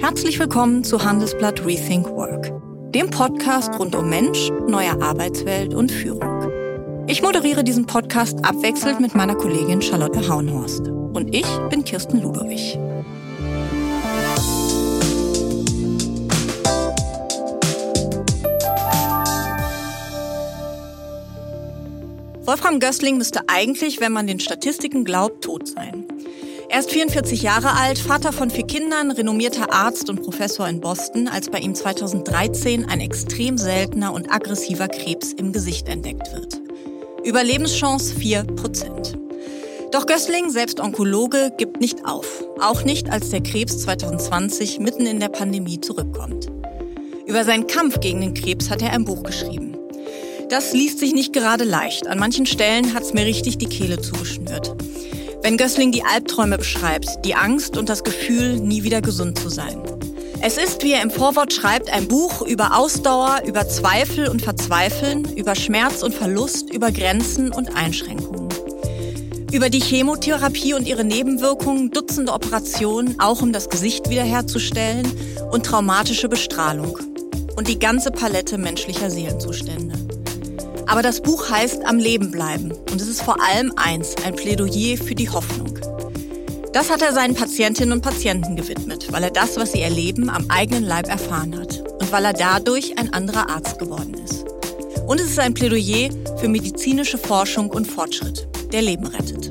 Herzlich willkommen zu Handelsblatt Rethink Work, dem Podcast rund um Mensch, neue Arbeitswelt und Führung. Ich moderiere diesen Podcast abwechselnd mit meiner Kollegin Charlotte Haunhorst. Und ich bin Kirsten Ludowig. Wolfram Gößling müsste eigentlich, wenn man den Statistiken glaubt, tot sein. Er ist 44 Jahre alt, Vater von vier Kindern, renommierter Arzt und Professor in Boston, als bei ihm 2013 ein extrem seltener und aggressiver Krebs im Gesicht entdeckt wird. Überlebenschance 4 Prozent. Doch Gößling, selbst Onkologe, gibt nicht auf. Auch nicht, als der Krebs 2020 mitten in der Pandemie zurückkommt. Über seinen Kampf gegen den Krebs hat er ein Buch geschrieben. Das liest sich nicht gerade leicht. An manchen Stellen hat's mir richtig die Kehle zugeschnürt. Wenn Gößling die Albträume beschreibt, die Angst und das Gefühl, nie wieder gesund zu sein. Es ist, wie er im Vorwort schreibt, ein Buch über Ausdauer, über Zweifel und Verzweifeln, über Schmerz und Verlust, über Grenzen und Einschränkungen. Über die Chemotherapie und ihre Nebenwirkungen, Dutzende Operationen, auch um das Gesicht wiederherzustellen und traumatische Bestrahlung. Und die ganze Palette menschlicher Seelenzustände. Aber das Buch heißt Am Leben bleiben und es ist vor allem eins, ein Plädoyer für die Hoffnung. Das hat er seinen Patientinnen und Patienten gewidmet, weil er das, was sie erleben, am eigenen Leib erfahren hat und weil er dadurch ein anderer Arzt geworden ist. Und es ist ein Plädoyer für medizinische Forschung und Fortschritt, der Leben rettet.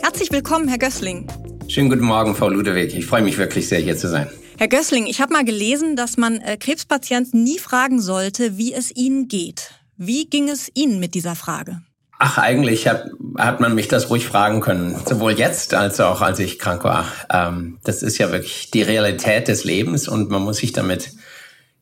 Herzlich willkommen, Herr Gößling. Schönen guten Morgen, Frau Ludewig. Ich freue mich wirklich sehr, hier zu sein. Herr Gößling, ich habe mal gelesen, dass man äh, Krebspatienten nie fragen sollte, wie es ihnen geht. Wie ging es Ihnen mit dieser Frage? Ach, eigentlich hat, hat man mich das ruhig fragen können, sowohl jetzt als auch als ich krank war. Ähm, das ist ja wirklich die Realität des Lebens und man muss sich damit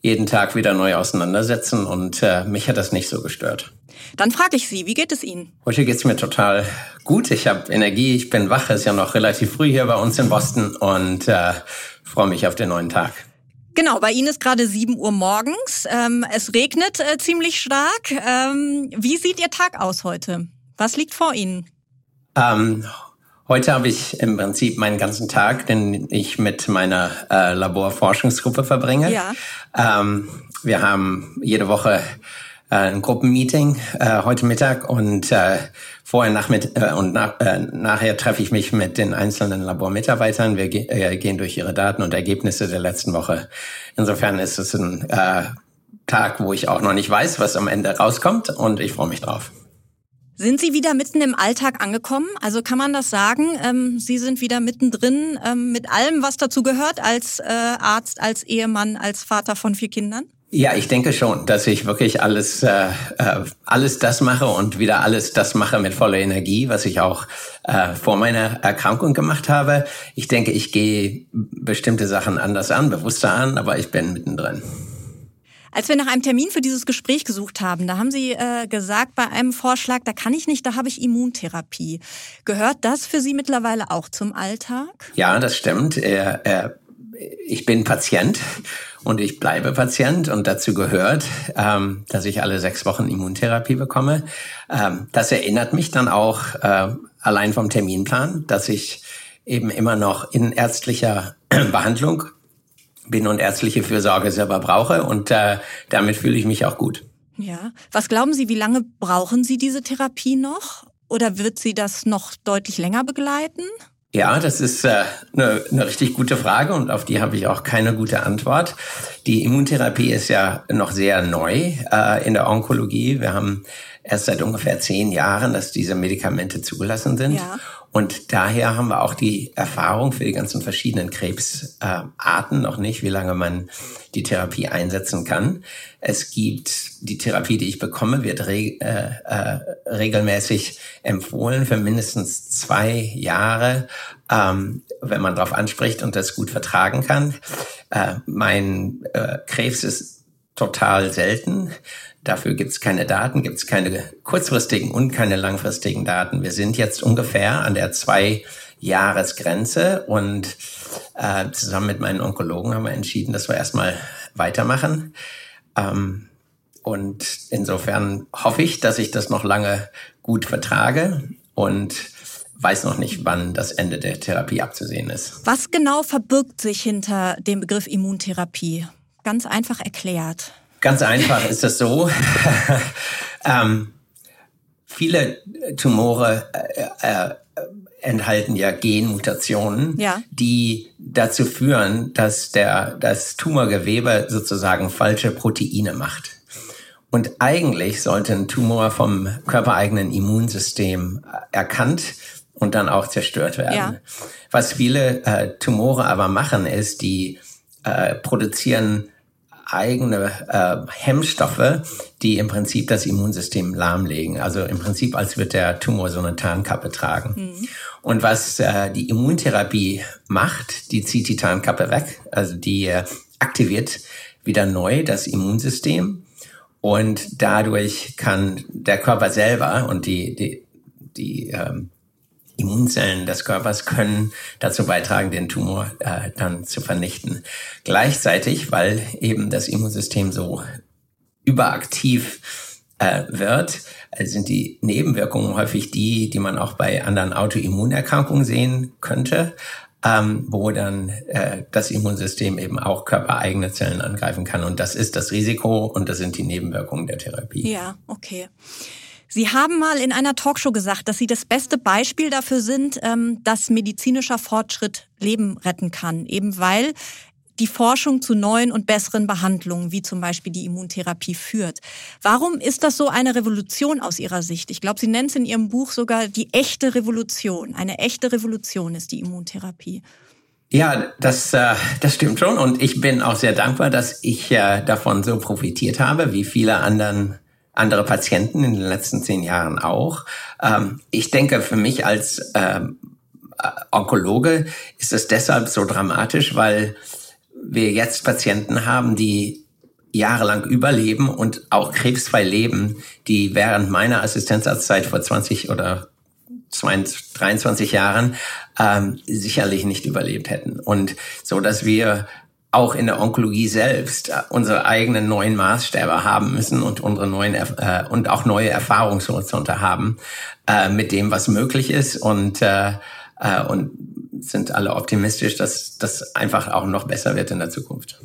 jeden Tag wieder neu auseinandersetzen und äh, mich hat das nicht so gestört. Dann frage ich Sie, wie geht es Ihnen? Heute geht es mir total gut. Ich habe Energie, ich bin wach. Es ist ja noch relativ früh hier bei uns in Boston und äh, freue mich auf den neuen Tag. Genau, bei Ihnen ist gerade 7 Uhr morgens. Ähm, es regnet äh, ziemlich stark. Ähm, wie sieht Ihr Tag aus heute? Was liegt vor Ihnen? Ähm, heute habe ich im Prinzip meinen ganzen Tag, den ich mit meiner äh, Laborforschungsgruppe verbringe. Ja. Ähm, wir haben jede Woche äh, ein Gruppenmeeting äh, heute Mittag und äh, vorher nachmit äh, und nach, äh, nachher treffe ich mich mit den einzelnen Labormitarbeitern. Wir ge äh, gehen durch ihre Daten und Ergebnisse der letzten Woche. Insofern ist es ein äh, Tag, wo ich auch noch nicht weiß, was am Ende rauskommt und ich freue mich drauf. Sind Sie wieder mitten im Alltag angekommen? Also kann man das sagen? Ähm, Sie sind wieder mittendrin ähm, mit allem, was dazu gehört, als äh, Arzt, als Ehemann, als Vater von vier Kindern? Ja, ich denke schon, dass ich wirklich alles, äh, äh, alles das mache und wieder alles das mache mit voller Energie, was ich auch äh, vor meiner Erkrankung gemacht habe. Ich denke, ich gehe bestimmte Sachen anders an, bewusster an, aber ich bin mittendrin. Als wir nach einem Termin für dieses Gespräch gesucht haben, da haben Sie äh, gesagt, bei einem Vorschlag, da kann ich nicht, da habe ich Immuntherapie. Gehört das für Sie mittlerweile auch zum Alltag? Ja, das stimmt. Äh, äh, ich bin Patient und ich bleibe Patient und dazu gehört, ähm, dass ich alle sechs Wochen Immuntherapie bekomme. Ähm, das erinnert mich dann auch äh, allein vom Terminplan, dass ich eben immer noch in ärztlicher Behandlung bin und ärztliche Fürsorge selber brauche und äh, damit fühle ich mich auch gut. Ja. Was glauben Sie, wie lange brauchen Sie diese Therapie noch? Oder wird Sie das noch deutlich länger begleiten? Ja, das ist äh, eine, eine richtig gute Frage und auf die habe ich auch keine gute Antwort. Die Immuntherapie ist ja noch sehr neu äh, in der Onkologie. Wir haben erst seit ungefähr zehn Jahren, dass diese Medikamente zugelassen sind. Ja. Und daher haben wir auch die Erfahrung für die ganzen verschiedenen Krebsarten noch nicht, wie lange man die Therapie einsetzen kann. Es gibt die Therapie, die ich bekomme, wird re äh, äh, regelmäßig empfohlen für mindestens zwei Jahre, ähm, wenn man darauf anspricht und das gut vertragen kann. Äh, mein äh, Krebs ist total selten. Dafür gibt es keine Daten, gibt es keine kurzfristigen und keine langfristigen Daten. Wir sind jetzt ungefähr an der zwei Jahresgrenze und äh, zusammen mit meinen Onkologen haben wir entschieden, dass wir erstmal weitermachen. Ähm, und insofern hoffe ich, dass ich das noch lange gut vertrage und weiß noch nicht, wann das Ende der Therapie abzusehen ist. Was genau verbirgt sich hinter dem Begriff Immuntherapie? Ganz einfach erklärt. Ganz einfach ist es so. ähm, viele Tumore äh, äh, enthalten ja Genmutationen, ja. die dazu führen, dass der, das Tumorgewebe sozusagen falsche Proteine macht. Und eigentlich sollte ein Tumor vom körpereigenen Immunsystem erkannt und dann auch zerstört werden. Ja. Was viele äh, Tumore aber machen, ist, die äh, produzieren eigene äh, Hemmstoffe, die im Prinzip das Immunsystem lahmlegen. Also im Prinzip, als wird der Tumor so eine Tarnkappe tragen. Mhm. Und was äh, die Immuntherapie macht, die zieht die Tarnkappe weg, also die äh, aktiviert wieder neu das Immunsystem und dadurch kann der Körper selber und die, die, die ähm, Immunzellen des Körpers können dazu beitragen, den Tumor äh, dann zu vernichten. Gleichzeitig, weil eben das Immunsystem so überaktiv äh, wird, sind die Nebenwirkungen häufig die, die man auch bei anderen Autoimmunerkrankungen sehen könnte, ähm, wo dann äh, das Immunsystem eben auch körpereigene Zellen angreifen kann. Und das ist das Risiko und das sind die Nebenwirkungen der Therapie. Ja, okay. Sie haben mal in einer Talkshow gesagt, dass Sie das beste Beispiel dafür sind, ähm, dass medizinischer Fortschritt Leben retten kann, eben weil die Forschung zu neuen und besseren Behandlungen, wie zum Beispiel die Immuntherapie, führt. Warum ist das so eine Revolution aus Ihrer Sicht? Ich glaube, Sie nennen es in Ihrem Buch sogar die echte Revolution. Eine echte Revolution ist die Immuntherapie. Ja, das, äh, das stimmt schon. Und ich bin auch sehr dankbar, dass ich äh, davon so profitiert habe, wie viele anderen andere Patienten in den letzten zehn Jahren auch. Ähm, ich denke, für mich als ähm, Onkologe ist es deshalb so dramatisch, weil wir jetzt Patienten haben, die jahrelang überleben und auch krebsfrei leben, die während meiner Assistenzarztzeit vor 20 oder 22, 23 Jahren ähm, sicherlich nicht überlebt hätten. Und so, dass wir auch in der Onkologie selbst äh, unsere eigenen neuen Maßstäbe haben müssen und unsere neuen äh, und auch neue Erfahrungshorizonte haben äh, mit dem, was möglich ist und äh, äh, und sind alle optimistisch, dass das einfach auch noch besser wird in der Zukunft.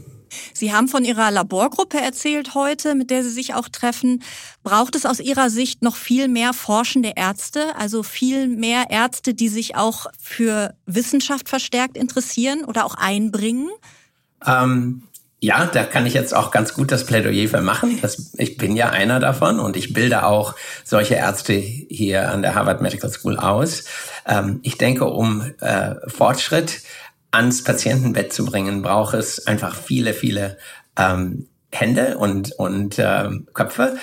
Sie haben von Ihrer Laborgruppe erzählt heute, mit der Sie sich auch treffen. Braucht es aus Ihrer Sicht noch viel mehr forschende Ärzte, also viel mehr Ärzte, die sich auch für Wissenschaft verstärkt interessieren oder auch einbringen? Ähm, ja, da kann ich jetzt auch ganz gut das Plädoyer für machen. Das, ich bin ja einer davon und ich bilde auch solche Ärzte hier an der Harvard Medical School aus. Ähm, ich denke, um äh, Fortschritt ans Patientenbett zu bringen, braucht es einfach viele, viele ähm, Hände und, und äh, Köpfe.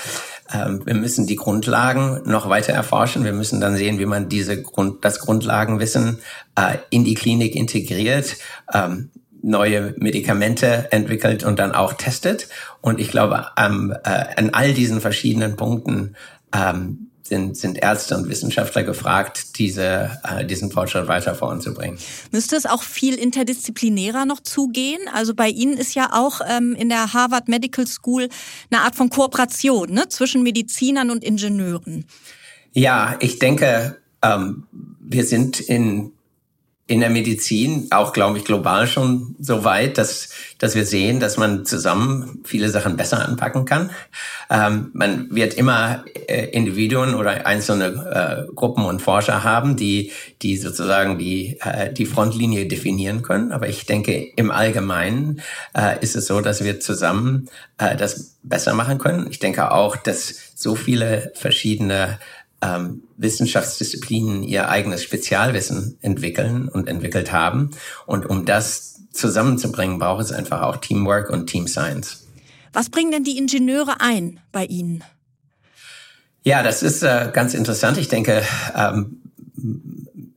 Ähm, wir müssen die Grundlagen noch weiter erforschen. Wir müssen dann sehen, wie man diese Grund, das Grundlagenwissen äh, in die Klinik integriert. Ähm, neue Medikamente entwickelt und dann auch testet. Und ich glaube, ähm, äh, an all diesen verschiedenen Punkten ähm, sind, sind Ärzte und Wissenschaftler gefragt, diese, äh, diesen Fortschritt weiter voranzubringen. Müsste es auch viel interdisziplinärer noch zugehen? Also bei Ihnen ist ja auch ähm, in der Harvard Medical School eine Art von Kooperation ne, zwischen Medizinern und Ingenieuren. Ja, ich denke, ähm, wir sind in in der Medizin, auch glaube ich global schon so weit, dass, dass wir sehen, dass man zusammen viele Sachen besser anpacken kann. Ähm, man wird immer äh, Individuen oder einzelne äh, Gruppen und Forscher haben, die, die sozusagen die, äh, die Frontlinie definieren können. Aber ich denke, im Allgemeinen äh, ist es so, dass wir zusammen äh, das besser machen können. Ich denke auch, dass so viele verschiedene ähm, Wissenschaftsdisziplinen ihr eigenes Spezialwissen entwickeln und entwickelt haben. Und um das zusammenzubringen, braucht es einfach auch Teamwork und Team Science. Was bringen denn die Ingenieure ein bei Ihnen? Ja, das ist äh, ganz interessant. Ich denke, ähm,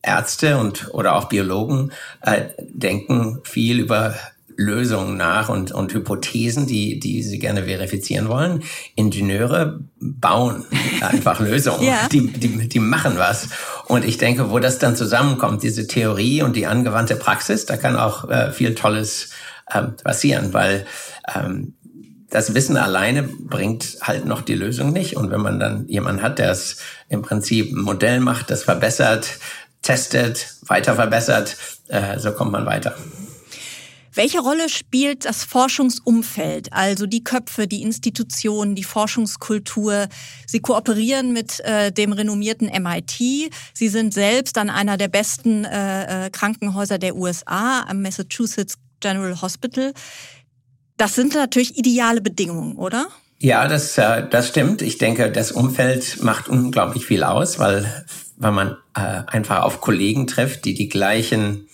Ärzte und oder auch Biologen äh, denken viel über Lösungen nach und, und Hypothesen, die, die sie gerne verifizieren wollen. Ingenieure bauen einfach Lösungen, ja. die, die, die machen was. Und ich denke, wo das dann zusammenkommt, diese Theorie und die angewandte Praxis, da kann auch äh, viel Tolles ähm, passieren, weil ähm, das Wissen alleine bringt halt noch die Lösung nicht. Und wenn man dann jemanden hat, der es im Prinzip ein Modell macht, das verbessert, testet, weiter verbessert. Äh, so kommt man weiter. Welche Rolle spielt das Forschungsumfeld, also die Köpfe, die Institutionen, die Forschungskultur? Sie kooperieren mit äh, dem renommierten MIT. Sie sind selbst an einer der besten äh, äh, Krankenhäuser der USA, am Massachusetts General Hospital. Das sind natürlich ideale Bedingungen, oder? Ja, das, äh, das stimmt. Ich denke, das Umfeld macht unglaublich viel aus, weil, weil man äh, einfach auf Kollegen trifft, die die gleichen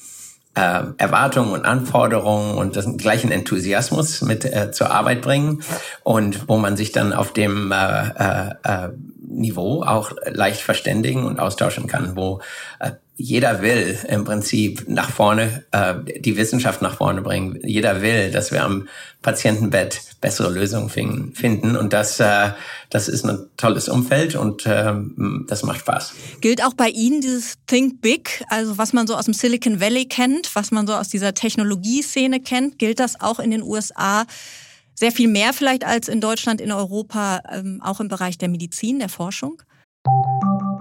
äh, Erwartungen und Anforderungen und den gleichen Enthusiasmus mit äh, zur Arbeit bringen und wo man sich dann auf dem äh, äh, äh Niveau auch leicht verständigen und austauschen kann, wo äh, jeder will im Prinzip nach vorne, äh, die Wissenschaft nach vorne bringen. Jeder will, dass wir am Patientenbett bessere Lösungen finden. Und das, äh, das ist ein tolles Umfeld und äh, das macht Spaß. Gilt auch bei Ihnen dieses Think Big, also was man so aus dem Silicon Valley kennt, was man so aus dieser Technologieszene kennt, gilt das auch in den USA? Sehr viel mehr vielleicht als in Deutschland, in Europa, ähm, auch im Bereich der Medizin, der Forschung?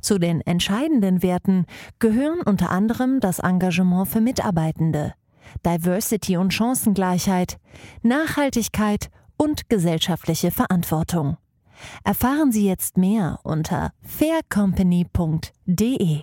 Zu den entscheidenden Werten gehören unter anderem das Engagement für Mitarbeitende, Diversity und Chancengleichheit, Nachhaltigkeit und gesellschaftliche Verantwortung. Erfahren Sie jetzt mehr unter faircompany.de.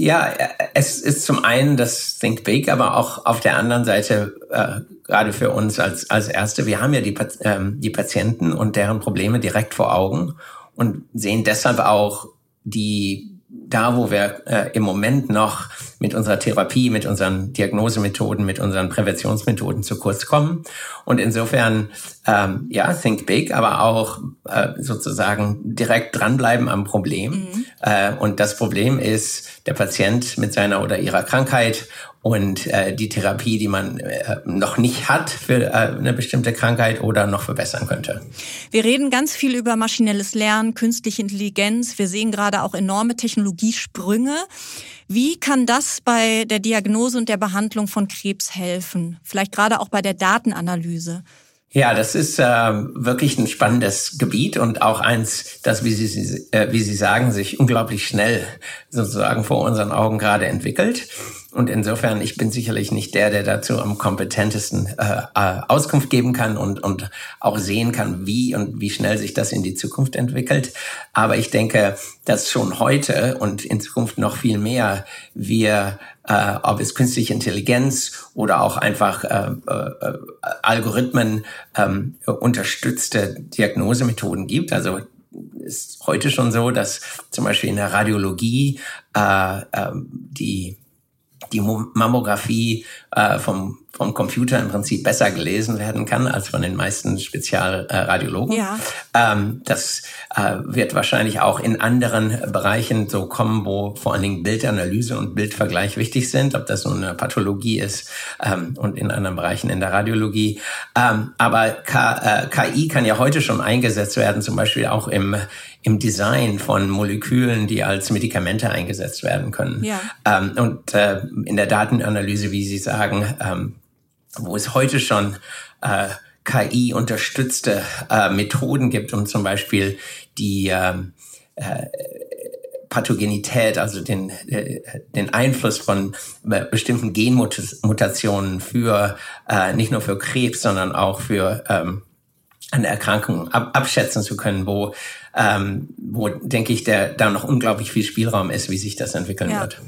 Ja, es ist zum einen das Think Big, aber auch auf der anderen Seite, äh, gerade für uns als, als Erste, wir haben ja die, ähm, die Patienten und deren Probleme direkt vor Augen und sehen deshalb auch die da, wo wir äh, im Moment noch mit unserer Therapie, mit unseren Diagnosemethoden, mit unseren Präventionsmethoden zu kurz kommen. Und insofern, ähm, ja, think big, aber auch äh, sozusagen direkt dranbleiben am Problem. Mhm. Äh, und das Problem ist der Patient mit seiner oder ihrer Krankheit und äh, die Therapie, die man äh, noch nicht hat für äh, eine bestimmte Krankheit oder noch verbessern könnte. Wir reden ganz viel über maschinelles Lernen, künstliche Intelligenz. Wir sehen gerade auch enorme Technologiesprünge. Wie kann das bei der Diagnose und der Behandlung von Krebs helfen? Vielleicht gerade auch bei der Datenanalyse. Ja, das ist äh, wirklich ein spannendes Gebiet und auch eins, das, wie Sie, äh, wie Sie sagen, sich unglaublich schnell sozusagen vor unseren Augen gerade entwickelt. Und insofern, ich bin sicherlich nicht der, der dazu am kompetentesten äh, äh, Auskunft geben kann und, und auch sehen kann, wie und wie schnell sich das in die Zukunft entwickelt. Aber ich denke, dass schon heute und in Zukunft noch viel mehr wir, äh, ob es künstliche Intelligenz oder auch einfach äh, äh, Algorithmen ähm, unterstützte Diagnosemethoden gibt. Also ist heute schon so, dass zum Beispiel in der Radiologie äh, äh, die die Mammographie äh, vom, vom Computer im Prinzip besser gelesen werden kann als von den meisten Spezialradiologen. Ja. ähm, das äh, wird wahrscheinlich auch in anderen Bereichen so kommen, wo vor allen Dingen Bildanalyse und Bildvergleich wichtig sind, ob das nun eine Pathologie ist ähm, und in anderen Bereichen in der Radiologie. Ähm, aber K, äh, KI kann ja heute schon eingesetzt werden, zum Beispiel auch im, im Design von Molekülen, die als Medikamente eingesetzt werden können. Ja. Ähm, und äh, in der Datenanalyse, wie Sie sagen, ähm, wo es heute schon äh, KI-unterstützte äh, Methoden gibt, um zum Beispiel die ähm, äh, Pathogenität, also den, äh, den Einfluss von äh, bestimmten Genmutationen für nicht nur für Krebs, sondern auch für ähm, eine Erkrankung ab, abschätzen zu können, wo, ähm, wo denke ich, der, da noch unglaublich viel Spielraum ist, wie sich das entwickeln ja. wird.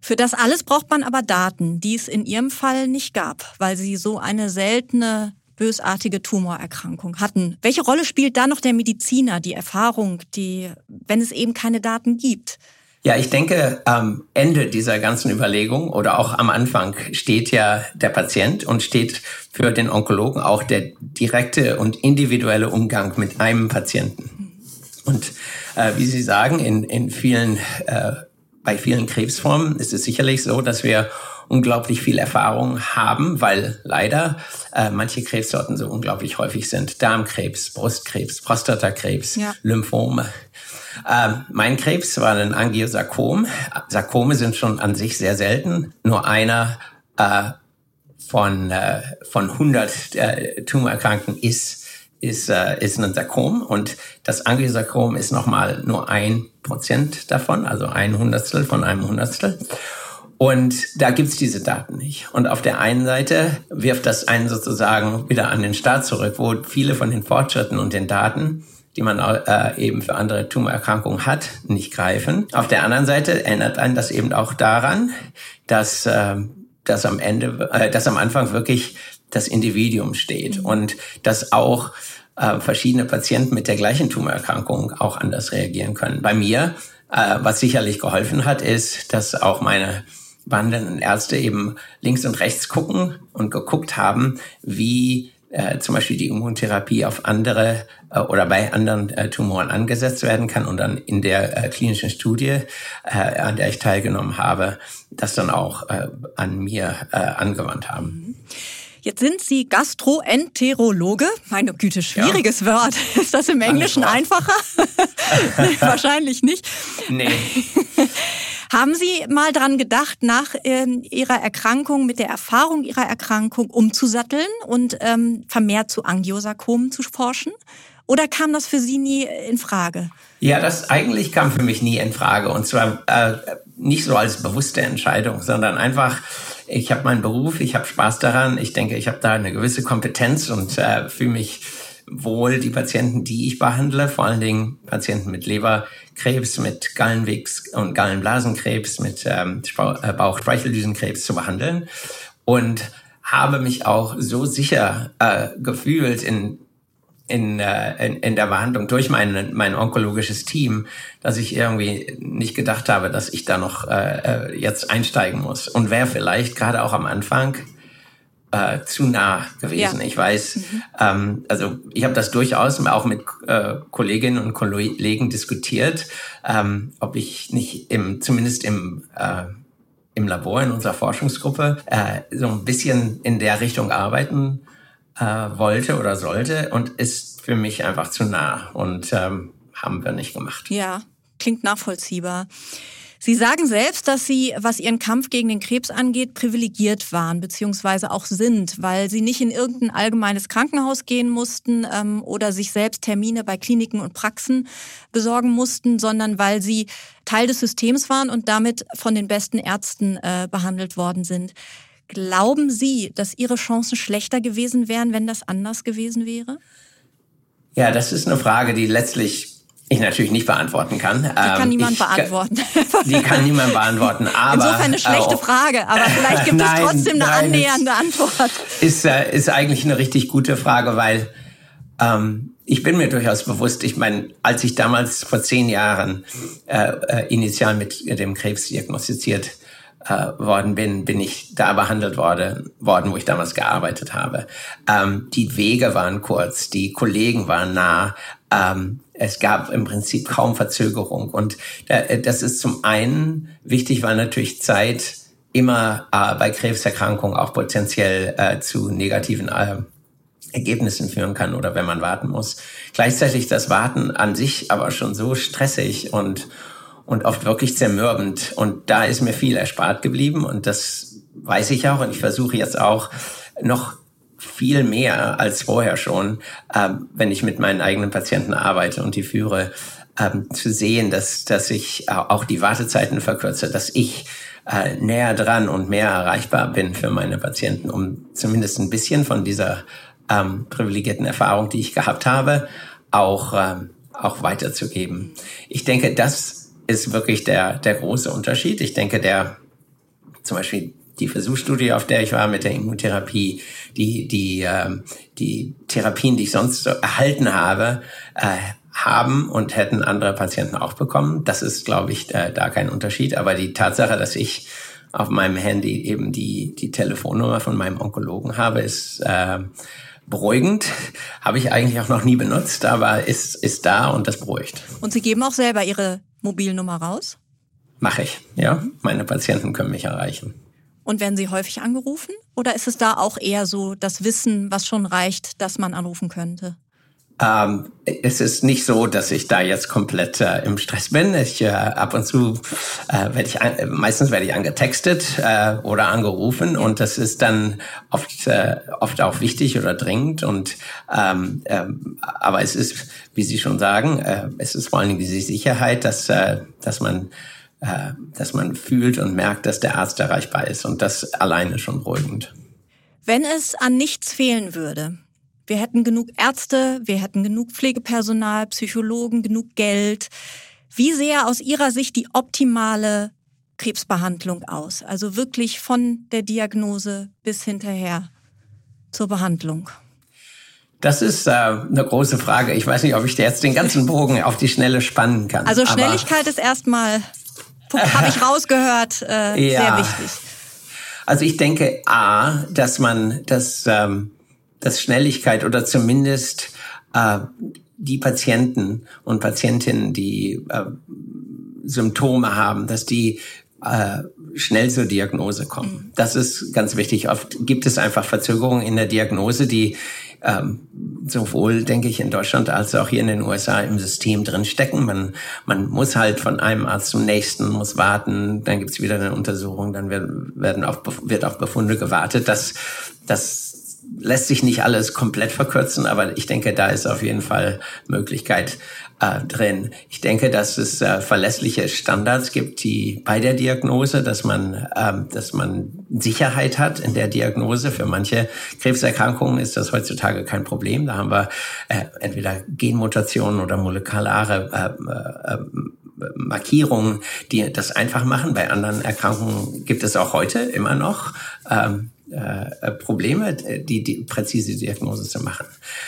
Für das alles braucht man aber Daten, die es in Ihrem Fall nicht gab, weil Sie so eine seltene bösartige Tumorerkrankung hatten. Welche Rolle spielt da noch der Mediziner, die Erfahrung, die, wenn es eben keine Daten gibt? Ja, ich denke, am Ende dieser ganzen Überlegung oder auch am Anfang steht ja der Patient und steht für den Onkologen auch der direkte und individuelle Umgang mit einem Patienten. Und äh, wie Sie sagen, in, in vielen äh, bei vielen Krebsformen ist es sicherlich so, dass wir unglaublich viel Erfahrung haben, weil leider äh, manche Krebssorten so unglaublich häufig sind. Darmkrebs, Brustkrebs, Prostatakrebs, ja. Lymphome. Äh, mein Krebs war ein Angiosarkom. Sarkome sind schon an sich sehr selten. Nur einer äh, von, äh, von 100 äh, Tumorerkrankten ist ist, äh, ist ein Sarkom und das Angiosarkom ist nochmal nur ein Prozent davon, also ein Hundertstel von einem Hundertstel. Und da gibt's diese Daten nicht. Und auf der einen Seite wirft das einen sozusagen wieder an den Staat zurück, wo viele von den Fortschritten und den Daten, die man äh, eben für andere Tumorerkrankungen hat, nicht greifen. Auf der anderen Seite erinnert einen das eben auch daran, dass, äh, dass am Ende, äh, dass am Anfang wirklich das Individuum steht und dass auch äh, verschiedene Patienten mit der gleichen Tumorerkrankung auch anders reagieren können. Bei mir, äh, was sicherlich geholfen hat, ist, dass auch meine behandelnden Ärzte eben links und rechts gucken und geguckt haben, wie äh, zum Beispiel die Immuntherapie auf andere äh, oder bei anderen äh, Tumoren angesetzt werden kann und dann in der äh, klinischen Studie, äh, an der ich teilgenommen habe, das dann auch äh, an mir äh, angewandt haben. Jetzt sind Sie Gastroenterologe. Meine Güte, schwieriges ja. Wort. Ist das im Englischen einfacher? Wahrscheinlich nicht. Nee. Haben Sie mal dran gedacht, nach äh, Ihrer Erkrankung, mit der Erfahrung Ihrer Erkrankung umzusatteln und ähm, vermehrt zu Angiosarkomen zu forschen? Oder kam das für Sie nie in Frage? Ja, das eigentlich kam für mich nie in Frage. Und zwar äh, nicht so als bewusste Entscheidung, sondern einfach, ich habe meinen Beruf, ich habe Spaß daran, ich denke, ich habe da eine gewisse Kompetenz und äh, fühle mich wohl. Die Patienten, die ich behandle, vor allen Dingen Patienten mit Leberkrebs, mit Gallenwegs- und Gallenblasenkrebs, mit ähm, äh, Bauchspeicheldüsenkrebs zu behandeln. Und habe mich auch so sicher äh, gefühlt in in, äh, in, in der Behandlung durch mein, mein onkologisches Team, dass ich irgendwie nicht gedacht habe, dass ich da noch äh, äh jetzt einsteigen muss. Und wäre vielleicht gerade auch am Anfang äh, zu nah gewesen. Ja. Ich weiß, mhm. ähm, also ich habe das durchaus auch mit äh, Kolleginnen und Kollegen diskutiert, ähm, ob ich nicht im, zumindest im äh, im Labor in unserer Forschungsgruppe äh, so ein bisschen in der Richtung arbeiten äh, wollte oder sollte und ist für mich einfach zu nah und ähm, haben wir nicht gemacht. Ja, klingt nachvollziehbar. Sie sagen selbst, dass Sie, was Ihren Kampf gegen den Krebs angeht, privilegiert waren, beziehungsweise auch sind, weil Sie nicht in irgendein allgemeines Krankenhaus gehen mussten ähm, oder sich selbst Termine bei Kliniken und Praxen besorgen mussten, sondern weil Sie Teil des Systems waren und damit von den besten Ärzten äh, behandelt worden sind. Glauben Sie, dass Ihre Chancen schlechter gewesen wären, wenn das anders gewesen wäre? Ja, das ist eine Frage, die letztlich ich natürlich nicht beantworten kann. Die kann ähm, niemand ich, beantworten. Die kann niemand beantworten. Aber, Insofern eine schlechte äh, Frage, aber vielleicht gibt nein, es trotzdem eine nein, annähernde Antwort. Ist, äh, ist eigentlich eine richtig gute Frage, weil ähm, ich bin mir durchaus bewusst, ich meine, als ich damals vor zehn Jahren äh, äh, initial mit dem Krebs diagnostiziert äh, worden bin, bin ich da behandelt worden, worden, wo ich damals gearbeitet habe. Ähm, die Wege waren kurz, die Kollegen waren nah. Ähm, es gab im Prinzip kaum Verzögerung. Und äh, das ist zum einen wichtig, weil natürlich Zeit immer äh, bei Krebserkrankungen auch potenziell äh, zu negativen äh, Ergebnissen führen kann oder wenn man warten muss. Gleichzeitig das Warten an sich aber schon so stressig und und oft wirklich zermürbend. Und da ist mir viel erspart geblieben und das weiß ich auch und ich versuche jetzt auch noch viel mehr als vorher schon, ähm, wenn ich mit meinen eigenen Patienten arbeite und die führe, ähm, zu sehen, dass, dass ich auch die Wartezeiten verkürze, dass ich äh, näher dran und mehr erreichbar bin für meine Patienten, um zumindest ein bisschen von dieser ähm, privilegierten Erfahrung, die ich gehabt habe, auch, ähm, auch weiterzugeben. Ich denke, das ist wirklich der, der große Unterschied. Ich denke, der zum Beispiel die Versuchsstudie, auf der ich war mit der Immuntherapie, die, die, äh, die Therapien, die ich sonst so erhalten habe, äh, haben und hätten andere Patienten auch bekommen. Das ist, glaube ich, da, da kein Unterschied. Aber die Tatsache, dass ich auf meinem Handy eben die, die Telefonnummer von meinem Onkologen habe, ist äh, beruhigend. Habe ich eigentlich auch noch nie benutzt, aber ist, ist da und das beruhigt. Und Sie geben auch selber Ihre Mobilnummer raus? Mache ich, ja. Meine Patienten können mich erreichen. Und werden Sie häufig angerufen? Oder ist es da auch eher so das Wissen, was schon reicht, dass man anrufen könnte? Ähm, es ist nicht so, dass ich da jetzt komplett äh, im Stress bin. Ich äh, ab und zu äh, werde ich an, meistens werde ich angetextet äh, oder angerufen und das ist dann oft äh, oft auch wichtig oder dringend und ähm, ähm, aber es ist, wie Sie schon sagen, äh, es ist vor allen Dingen diese Sicherheit, dass äh, dass man äh, dass man fühlt und merkt, dass der Arzt erreichbar ist und das alleine schon beruhigend. Wenn es an nichts fehlen würde, wir hätten genug Ärzte, wir hätten genug Pflegepersonal, Psychologen, genug Geld. Wie sähe aus Ihrer Sicht die optimale Krebsbehandlung aus? Also wirklich von der Diagnose bis hinterher zur Behandlung. Das ist äh, eine große Frage. Ich weiß nicht, ob ich jetzt den ganzen Bogen auf die Schnelle spannen kann. Also Schnelligkeit ist erstmal, habe ich rausgehört, äh, ja. sehr wichtig. Also ich denke, a, dass man das ähm, dass Schnelligkeit oder zumindest äh, die Patienten und Patientinnen, die äh, Symptome haben, dass die äh, schnell zur Diagnose kommen. Mhm. Das ist ganz wichtig. Oft gibt es einfach Verzögerungen in der Diagnose, die ähm, sowohl, denke ich, in Deutschland als auch hier in den USA im System drin stecken. Man, man muss halt von einem Arzt zum nächsten, muss warten, dann gibt's wieder eine Untersuchung, dann werden, werden auf, wird auf Befunde gewartet. Das, das lässt sich nicht alles komplett verkürzen, aber ich denke, da ist auf jeden Fall Möglichkeit äh, drin. Ich denke, dass es äh, verlässliche Standards gibt, die bei der Diagnose, dass man, ähm, dass man Sicherheit hat in der Diagnose. Für manche Krebserkrankungen ist das heutzutage kein Problem. Da haben wir äh, entweder Genmutationen oder molekulare äh, äh, Markierungen, die das einfach machen. Bei anderen Erkrankungen gibt es auch heute immer noch ähm, äh, Probleme, die, die präzise Diagnose zu machen.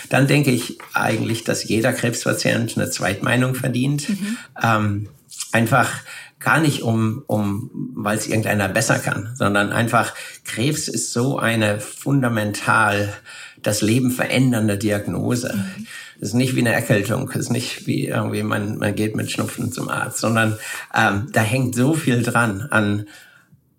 Dann denke ich eigentlich, dass jeder Krebspatient eine Zweitmeinung verdient. Mhm. Ähm, einfach gar nicht um, um weil es irgendeiner besser kann, sondern einfach Krebs ist so eine fundamental das Leben verändernde Diagnose. Mhm. ist nicht wie eine Erkältung, ist nicht wie irgendwie man, man geht mit Schnupfen zum Arzt, sondern ähm, da hängt so viel dran an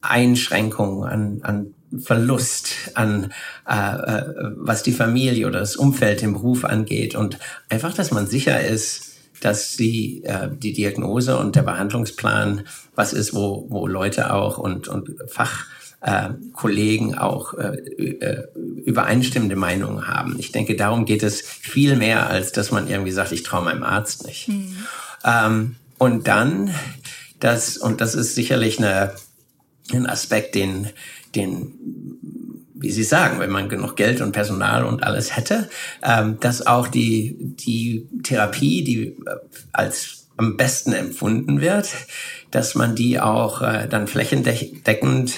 Einschränkungen, an, an Verlust an äh, äh, was die Familie oder das Umfeld im Beruf angeht und einfach, dass man sicher ist, dass die äh, die Diagnose und der Behandlungsplan was ist, wo wo Leute auch und und Fach äh, auch äh, äh, übereinstimmende Meinungen haben. Ich denke, darum geht es viel mehr, als dass man irgendwie sagt, ich traue meinem Arzt nicht. Mhm. Ähm, und dann, das, und das ist sicherlich eine, ein Aspekt, den, den wie Sie sagen, wenn man genug Geld und Personal und alles hätte, ähm, dass auch die, die Therapie, die äh, als am besten empfunden wird, dass man die auch äh, dann flächendeckend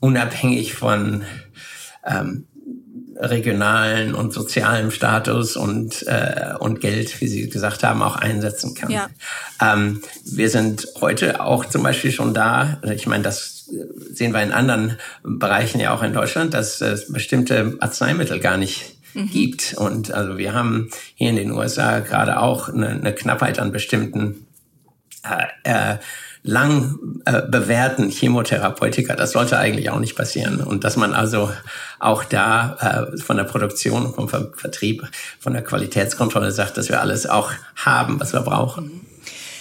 unabhängig von ähm, regionalen und sozialen Status und, äh, und Geld, wie Sie gesagt haben, auch einsetzen kann. Ja. Ähm, wir sind heute auch zum Beispiel schon da, ich meine, das sehen wir in anderen Bereichen ja auch in Deutschland, dass es bestimmte Arzneimittel gar nicht mhm. gibt. Und also wir haben hier in den USA gerade auch eine, eine Knappheit an bestimmten äh, äh, lang äh, bewährten Chemotherapeutika. Das sollte eigentlich auch nicht passieren. Und dass man also auch da äh, von der Produktion, vom Ver Vertrieb, von der Qualitätskontrolle sagt, dass wir alles auch haben, was wir brauchen.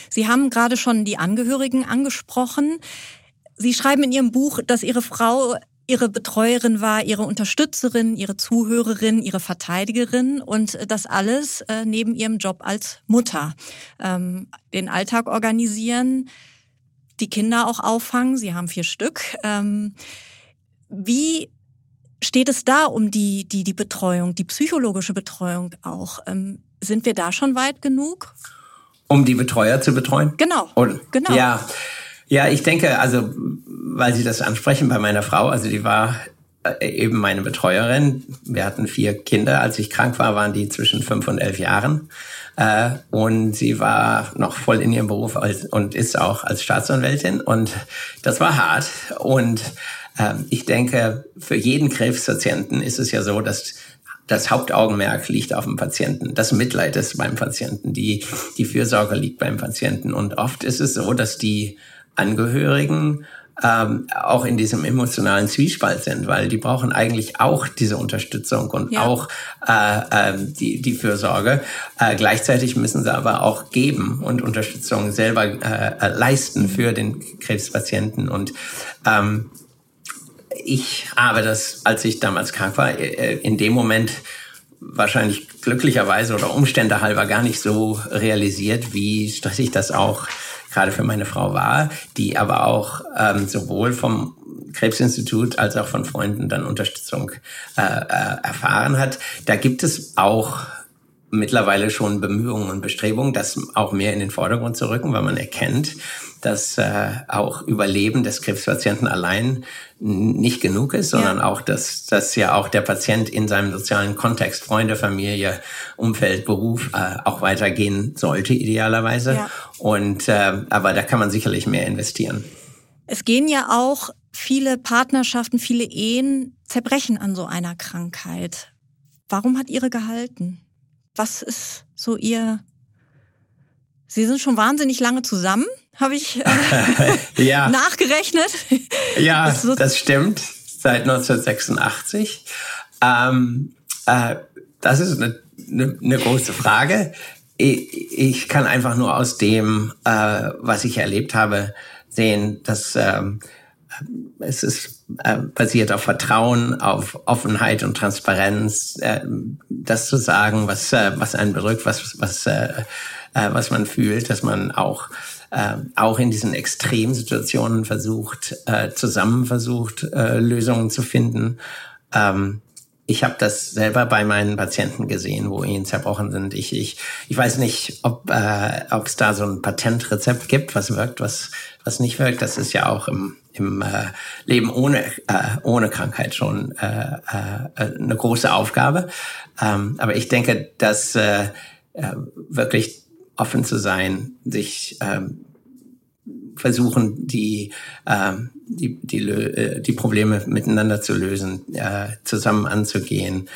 Sie haben gerade schon die Angehörigen angesprochen. Sie schreiben in Ihrem Buch, dass Ihre Frau Ihre Betreuerin war, Ihre Unterstützerin, Ihre Zuhörerin, Ihre Verteidigerin und das alles äh, neben Ihrem Job als Mutter. Ähm, den Alltag organisieren, die Kinder auch auffangen. Sie haben vier Stück. Ähm, wie steht es da um die, die, die Betreuung, die psychologische Betreuung auch? Ähm, sind wir da schon weit genug? Um die Betreuer zu betreuen? Genau. Und, genau. Ja. Ja, ich denke, also, weil Sie das ansprechen bei meiner Frau, also die war äh, eben meine Betreuerin. Wir hatten vier Kinder. Als ich krank war, waren die zwischen fünf und elf Jahren. Äh, und sie war noch voll in ihrem Beruf und ist auch als Staatsanwältin. Und das war hart. Und ähm, ich denke, für jeden Krebspatienten ist es ja so, dass das Hauptaugenmerk liegt auf dem Patienten. Das Mitleid ist beim Patienten. Die, die Fürsorge liegt beim Patienten. Und oft ist es so, dass die Angehörigen ähm, auch in diesem emotionalen Zwiespalt sind, weil die brauchen eigentlich auch diese Unterstützung und ja. auch äh, äh, die, die Fürsorge. Äh, gleichzeitig müssen sie aber auch geben und Unterstützung selber äh, leisten für den Krebspatienten. Und ähm, ich habe das, als ich damals krank war, äh, in dem Moment wahrscheinlich glücklicherweise oder Umstände halber gar nicht so realisiert, wie stressig das auch gerade für meine Frau war, die aber auch ähm, sowohl vom Krebsinstitut als auch von Freunden dann Unterstützung äh, äh, erfahren hat. Da gibt es auch mittlerweile schon Bemühungen und Bestrebungen, das auch mehr in den Vordergrund zu rücken, weil man erkennt, dass äh, auch Überleben des Krebspatienten allein nicht genug ist, sondern ja. auch, dass, dass ja auch der Patient in seinem sozialen Kontext, Freunde, Familie, Umfeld, Beruf äh, auch weitergehen sollte, idealerweise. Ja. Und äh, aber da kann man sicherlich mehr investieren. Es gehen ja auch viele Partnerschaften, viele Ehen zerbrechen an so einer Krankheit. Warum hat Ihre gehalten? Was ist so Ihr Sie sind schon wahnsinnig lange zusammen, habe ich äh, ja. nachgerechnet. Ja, das, so das, stimmt. Seit 1986. Ähm, äh, das ist eine, eine, eine große Frage. Ich, ich, kann einfach nur aus dem, äh, was ich erlebt habe, sehen, dass ähm, es ist äh, basiert auf Vertrauen, auf Offenheit und Transparenz, äh, das zu sagen, was äh, was einen bedrückt, was was äh, was man fühlt, dass man auch äh, auch in diesen Extremsituationen versucht, äh, zusammen versucht, äh, Lösungen zu finden. Ähm, ich habe das selber bei meinen Patienten gesehen, wo ihnen zerbrochen sind. Ich, ich, ich weiß nicht, ob äh, ob es da so ein Patentrezept gibt, was wirkt, was, was nicht wirkt. Das ist ja auch im, im äh, Leben ohne, äh, ohne Krankheit schon äh, äh, eine große Aufgabe. Ähm, aber ich denke, dass äh, äh, wirklich offen zu sein, sich ähm, versuchen, die, ähm, die, die, äh, die Probleme miteinander zu lösen, äh, zusammen anzugehen.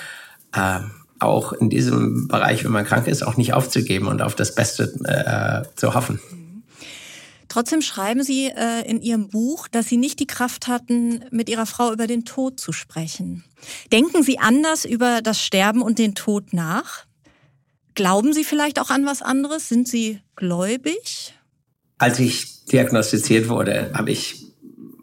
Äh, auch in diesem Bereich, wenn man krank ist, auch nicht aufzugeben und auf das Beste äh, zu hoffen. Trotzdem schreiben Sie äh, in Ihrem Buch, dass Sie nicht die Kraft hatten, mit Ihrer Frau über den Tod zu sprechen. Denken Sie anders über das Sterben und den Tod nach? Glauben Sie vielleicht auch an was anderes? Sind Sie gläubig? Als ich diagnostiziert wurde, habe ich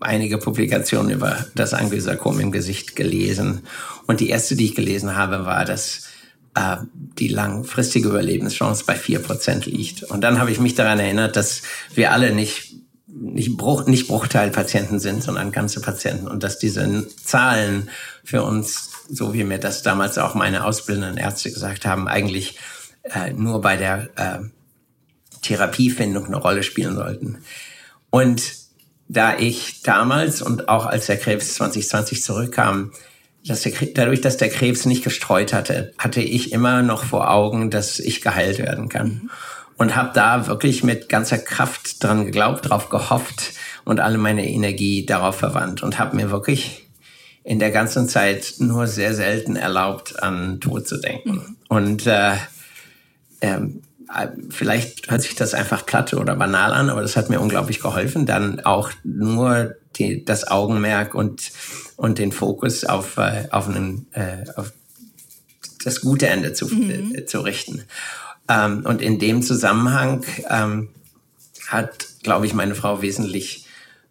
einige Publikationen über das Angiosarkom im Gesicht gelesen. Und die erste, die ich gelesen habe, war, dass äh, die langfristige Überlebenschance bei vier Prozent liegt. Und dann habe ich mich daran erinnert, dass wir alle nicht nicht, Bruch, nicht Bruchteilpatienten sind, sondern ganze Patienten und dass diese Zahlen für uns, so wie mir das damals auch meine ausbildenden Ärzte gesagt haben, eigentlich äh, nur bei der äh, Therapiefindung eine Rolle spielen sollten. Und da ich damals und auch als der Krebs 2020 zurückkam, dass der, dadurch, dass der Krebs nicht gestreut hatte, hatte ich immer noch vor Augen, dass ich geheilt werden kann. Mhm. Und habe da wirklich mit ganzer Kraft dran geglaubt, drauf gehofft und alle meine Energie darauf verwandt und habe mir wirklich in der ganzen Zeit nur sehr selten erlaubt, an Tod zu denken. Mhm. Und äh, ähm, äh, vielleicht hört sich das einfach platt oder banal an, aber das hat mir unglaublich geholfen, dann auch nur die, das Augenmerk und, und den Fokus auf, äh, auf, einen, äh, auf das gute Ende zu, mhm. äh, zu richten. Ähm, und in dem Zusammenhang ähm, hat, glaube ich, meine Frau wesentlich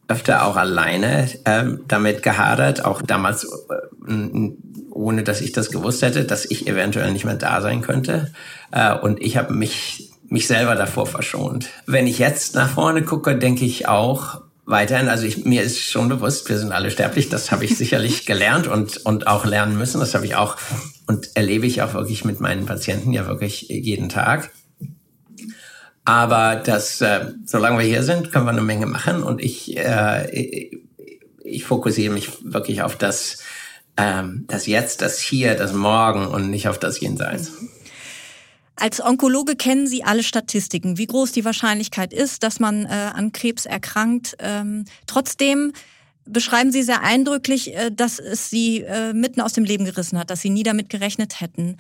öfter auch alleine ähm, damit gehadert, auch damals äh, ohne dass ich das gewusst hätte, dass ich eventuell nicht mehr da sein könnte. Äh, und ich habe mich mich selber davor verschont. Wenn ich jetzt nach vorne gucke, denke ich auch weiterhin, also ich, mir ist schon bewusst, wir sind alle sterblich, das habe ich sicherlich gelernt und, und auch lernen müssen, das habe ich auch und erlebe ich auch wirklich mit meinen Patienten ja wirklich jeden Tag. Aber das, äh, solange wir hier sind, können wir eine Menge machen und ich, äh, ich, ich fokussiere mich wirklich auf das, ähm, das Jetzt, das Hier, das Morgen und nicht auf das Jenseits. Als Onkologe kennen Sie alle Statistiken, wie groß die Wahrscheinlichkeit ist, dass man äh, an Krebs erkrankt. Ähm, trotzdem beschreiben Sie sehr eindrücklich, äh, dass es Sie äh, mitten aus dem Leben gerissen hat, dass Sie nie damit gerechnet hätten.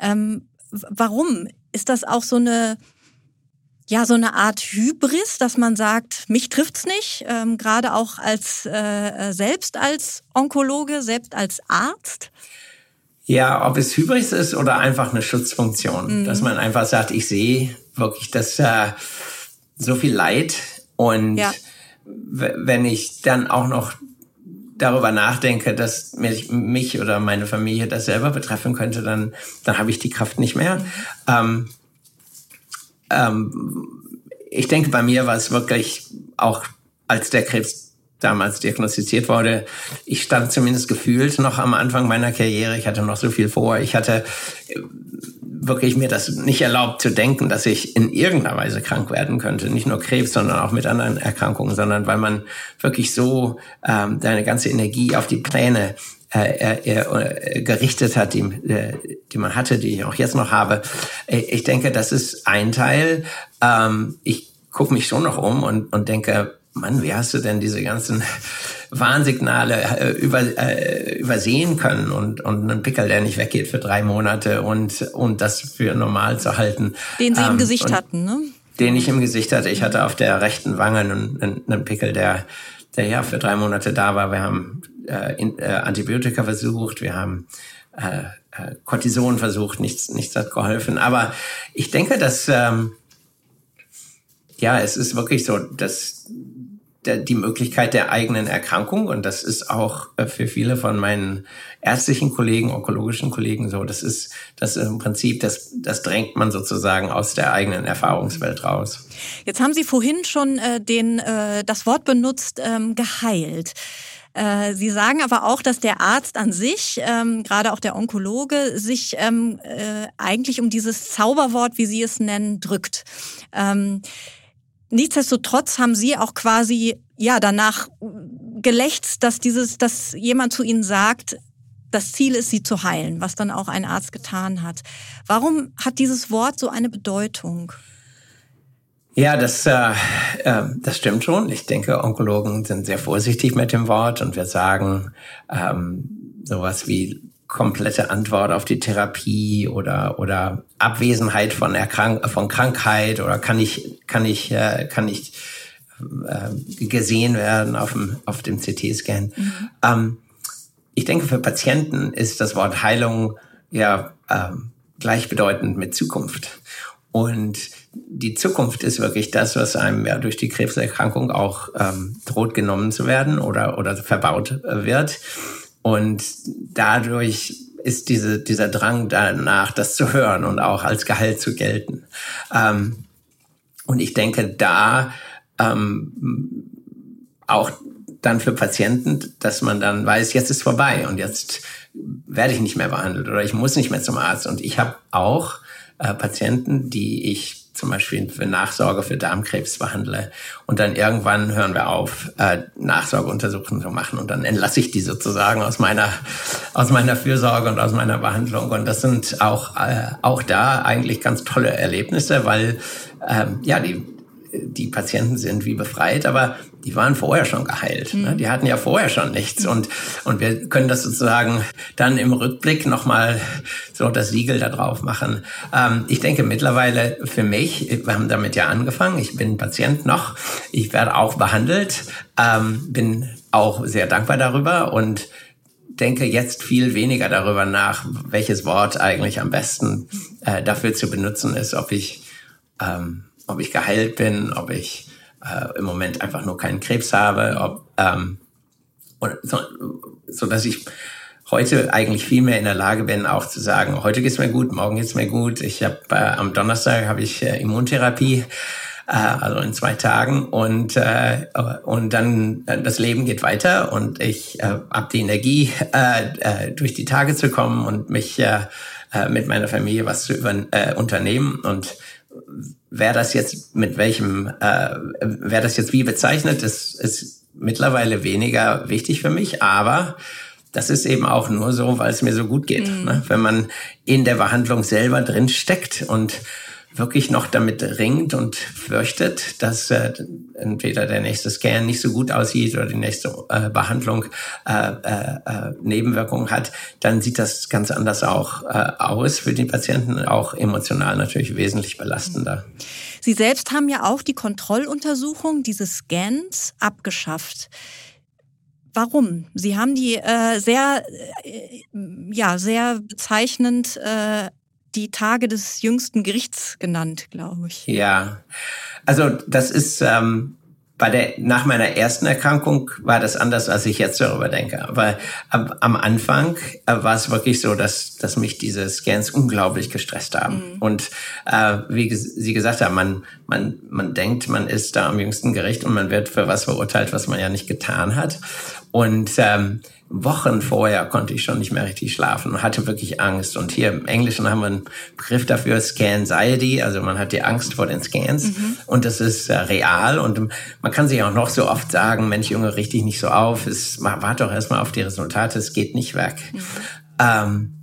Ähm, warum? Ist das auch so eine ja so eine Art Hybris, dass man sagt, mich trifft's nicht, ähm, gerade auch als äh, selbst als Onkologe, selbst als Arzt? Ja, ob es Hybris ist oder einfach eine Schutzfunktion, mhm. dass man einfach sagt, ich sehe wirklich das äh, so viel Leid und ja. wenn ich dann auch noch darüber nachdenke, dass mich, mich oder meine Familie das selber betreffen könnte, dann, dann habe ich die Kraft nicht mehr. Mhm. Ähm, ähm, ich denke, bei mir war es wirklich auch, als der Krebs damals diagnostiziert wurde, ich stand zumindest gefühlt noch am Anfang meiner Karriere. Ich hatte noch so viel vor. Ich hatte äh, wirklich mir das nicht erlaubt zu denken, dass ich in irgendeiner Weise krank werden könnte. Nicht nur Krebs, sondern auch mit anderen Erkrankungen, sondern weil man wirklich so ähm, deine ganze Energie auf die Pläne äh, äh, gerichtet hat, die, äh, die man hatte, die ich auch jetzt noch habe. Ich denke, das ist ein Teil. Ähm, ich gucke mich schon noch um und, und denke, Mann, wie hast du denn diese ganzen Warnsignale äh, über, äh, übersehen können und, und einen Pickel, der nicht weggeht für drei Monate und, und das für normal zu halten. Den Sie ähm, im Gesicht hatten, ne? Den ich im Gesicht hatte. Ich hatte auf der rechten Wange einen, einen Pickel, der, der ja für drei Monate da war. Wir haben äh, in, äh, Antibiotika versucht, wir haben äh, äh, Cortison versucht, nichts, nichts hat geholfen. Aber ich denke, dass ähm, ja, es ist wirklich so, dass die Möglichkeit der eigenen Erkrankung und das ist auch äh, für viele von meinen ärztlichen Kollegen, onkologischen Kollegen so. Das ist das ist im Prinzip, das, das drängt man sozusagen aus der eigenen Erfahrungswelt raus. Jetzt haben Sie vorhin schon äh, den, äh, das Wort benutzt, ähm, geheilt. Äh, Sie sagen aber auch, dass der Arzt an sich, ähm, gerade auch der Onkologe, sich ähm, äh, eigentlich um dieses Zauberwort, wie Sie es nennen, drückt. Ähm, nichtsdestotrotz haben Sie auch quasi ja danach gelächzt, dass dieses, dass jemand zu Ihnen sagt, das Ziel ist, sie zu heilen, was dann auch ein Arzt getan hat. Warum hat dieses Wort so eine Bedeutung? Ja, das, äh, äh, das stimmt schon. Ich denke, Onkologen sind sehr vorsichtig mit dem Wort und wir sagen ähm, sowas wie komplette Antwort auf die Therapie oder oder Abwesenheit von Erkrank von Krankheit oder kann ich kann ich äh, kann ich äh, gesehen werden auf dem auf dem CT-Scan. Mhm. Ähm, ich denke, für Patienten ist das Wort Heilung ja ähm, gleichbedeutend mit Zukunft. Und die Zukunft ist wirklich das, was einem ja durch die Krebserkrankung auch ähm, droht genommen zu werden oder, oder verbaut äh, wird. Und dadurch ist diese, dieser Drang danach, das zu hören und auch als Gehalt zu gelten. Ähm, und ich denke, da ähm, auch dann für Patienten, dass man dann weiß, jetzt ist vorbei und jetzt werde ich nicht mehr behandelt oder ich muss nicht mehr zum Arzt. Und ich habe auch äh, Patienten, die ich zum Beispiel für Nachsorge für Darmkrebs behandle. Und dann irgendwann hören wir auf, äh, Nachsorgeuntersuchungen zu machen. Und dann entlasse ich die sozusagen aus meiner, aus meiner Fürsorge und aus meiner Behandlung. Und das sind auch, äh, auch da eigentlich ganz tolle Erlebnisse, weil ähm, ja, die die Patienten sind wie befreit, aber die waren vorher schon geheilt. Ne? Mhm. Die hatten ja vorher schon nichts. Und, und wir können das sozusagen dann im Rückblick nochmal so das Siegel da drauf machen. Ähm, ich denke mittlerweile für mich, wir haben damit ja angefangen, ich bin Patient noch, ich werde auch behandelt, ähm, bin auch sehr dankbar darüber und denke jetzt viel weniger darüber nach, welches Wort eigentlich am besten äh, dafür zu benutzen ist, ob ich ähm, ob ich geheilt bin, ob ich äh, im Moment einfach nur keinen Krebs habe, ob ähm, so, so dass ich heute eigentlich viel mehr in der Lage bin, auch zu sagen, heute geht's mir gut, morgen geht's mir gut. Ich habe äh, am Donnerstag habe ich äh, Immuntherapie, äh, also in zwei Tagen und äh, und dann äh, das Leben geht weiter und ich äh, habe die Energie, äh, äh, durch die Tage zu kommen und mich äh, äh mit meiner Familie was zu über, äh, unternehmen und wer das jetzt mit welchem, äh, wer das jetzt wie bezeichnet, ist, ist mittlerweile weniger wichtig für mich, aber das ist eben auch nur so, weil es mir so gut geht. Mhm. Ne? Wenn man in der Behandlung selber drin steckt und wirklich noch damit ringt und fürchtet, dass äh, entweder der nächste Scan nicht so gut aussieht oder die nächste äh, Behandlung äh, äh, äh, Nebenwirkungen hat, dann sieht das ganz anders auch äh, aus für die Patienten, auch emotional natürlich wesentlich belastender. Sie selbst haben ja auch die Kontrolluntersuchung dieses Scans abgeschafft. Warum? Sie haben die äh, sehr, äh, ja, sehr bezeichnend äh, die Tage des jüngsten Gerichts genannt, glaube ich. Ja, also das ist ähm, bei der nach meiner ersten Erkrankung war das anders, als ich jetzt darüber denke. Aber am, am Anfang äh, war es wirklich so, dass dass mich diese Scans unglaublich gestresst haben. Mhm. Und äh, wie Sie gesagt haben, man man man denkt, man ist da am jüngsten Gericht und man wird für was verurteilt, was man ja nicht getan hat. Und ähm, Wochen vorher konnte ich schon nicht mehr richtig schlafen und hatte wirklich Angst. Und hier im Englischen haben wir einen Begriff dafür, Scanxiety, also man hat die Angst vor den Scans mhm. und das ist äh, real und man kann sich auch noch so oft sagen, Mensch, Junge, richtig nicht so auf, es, warte doch erstmal auf die Resultate, es geht nicht weg. Mhm. Ähm,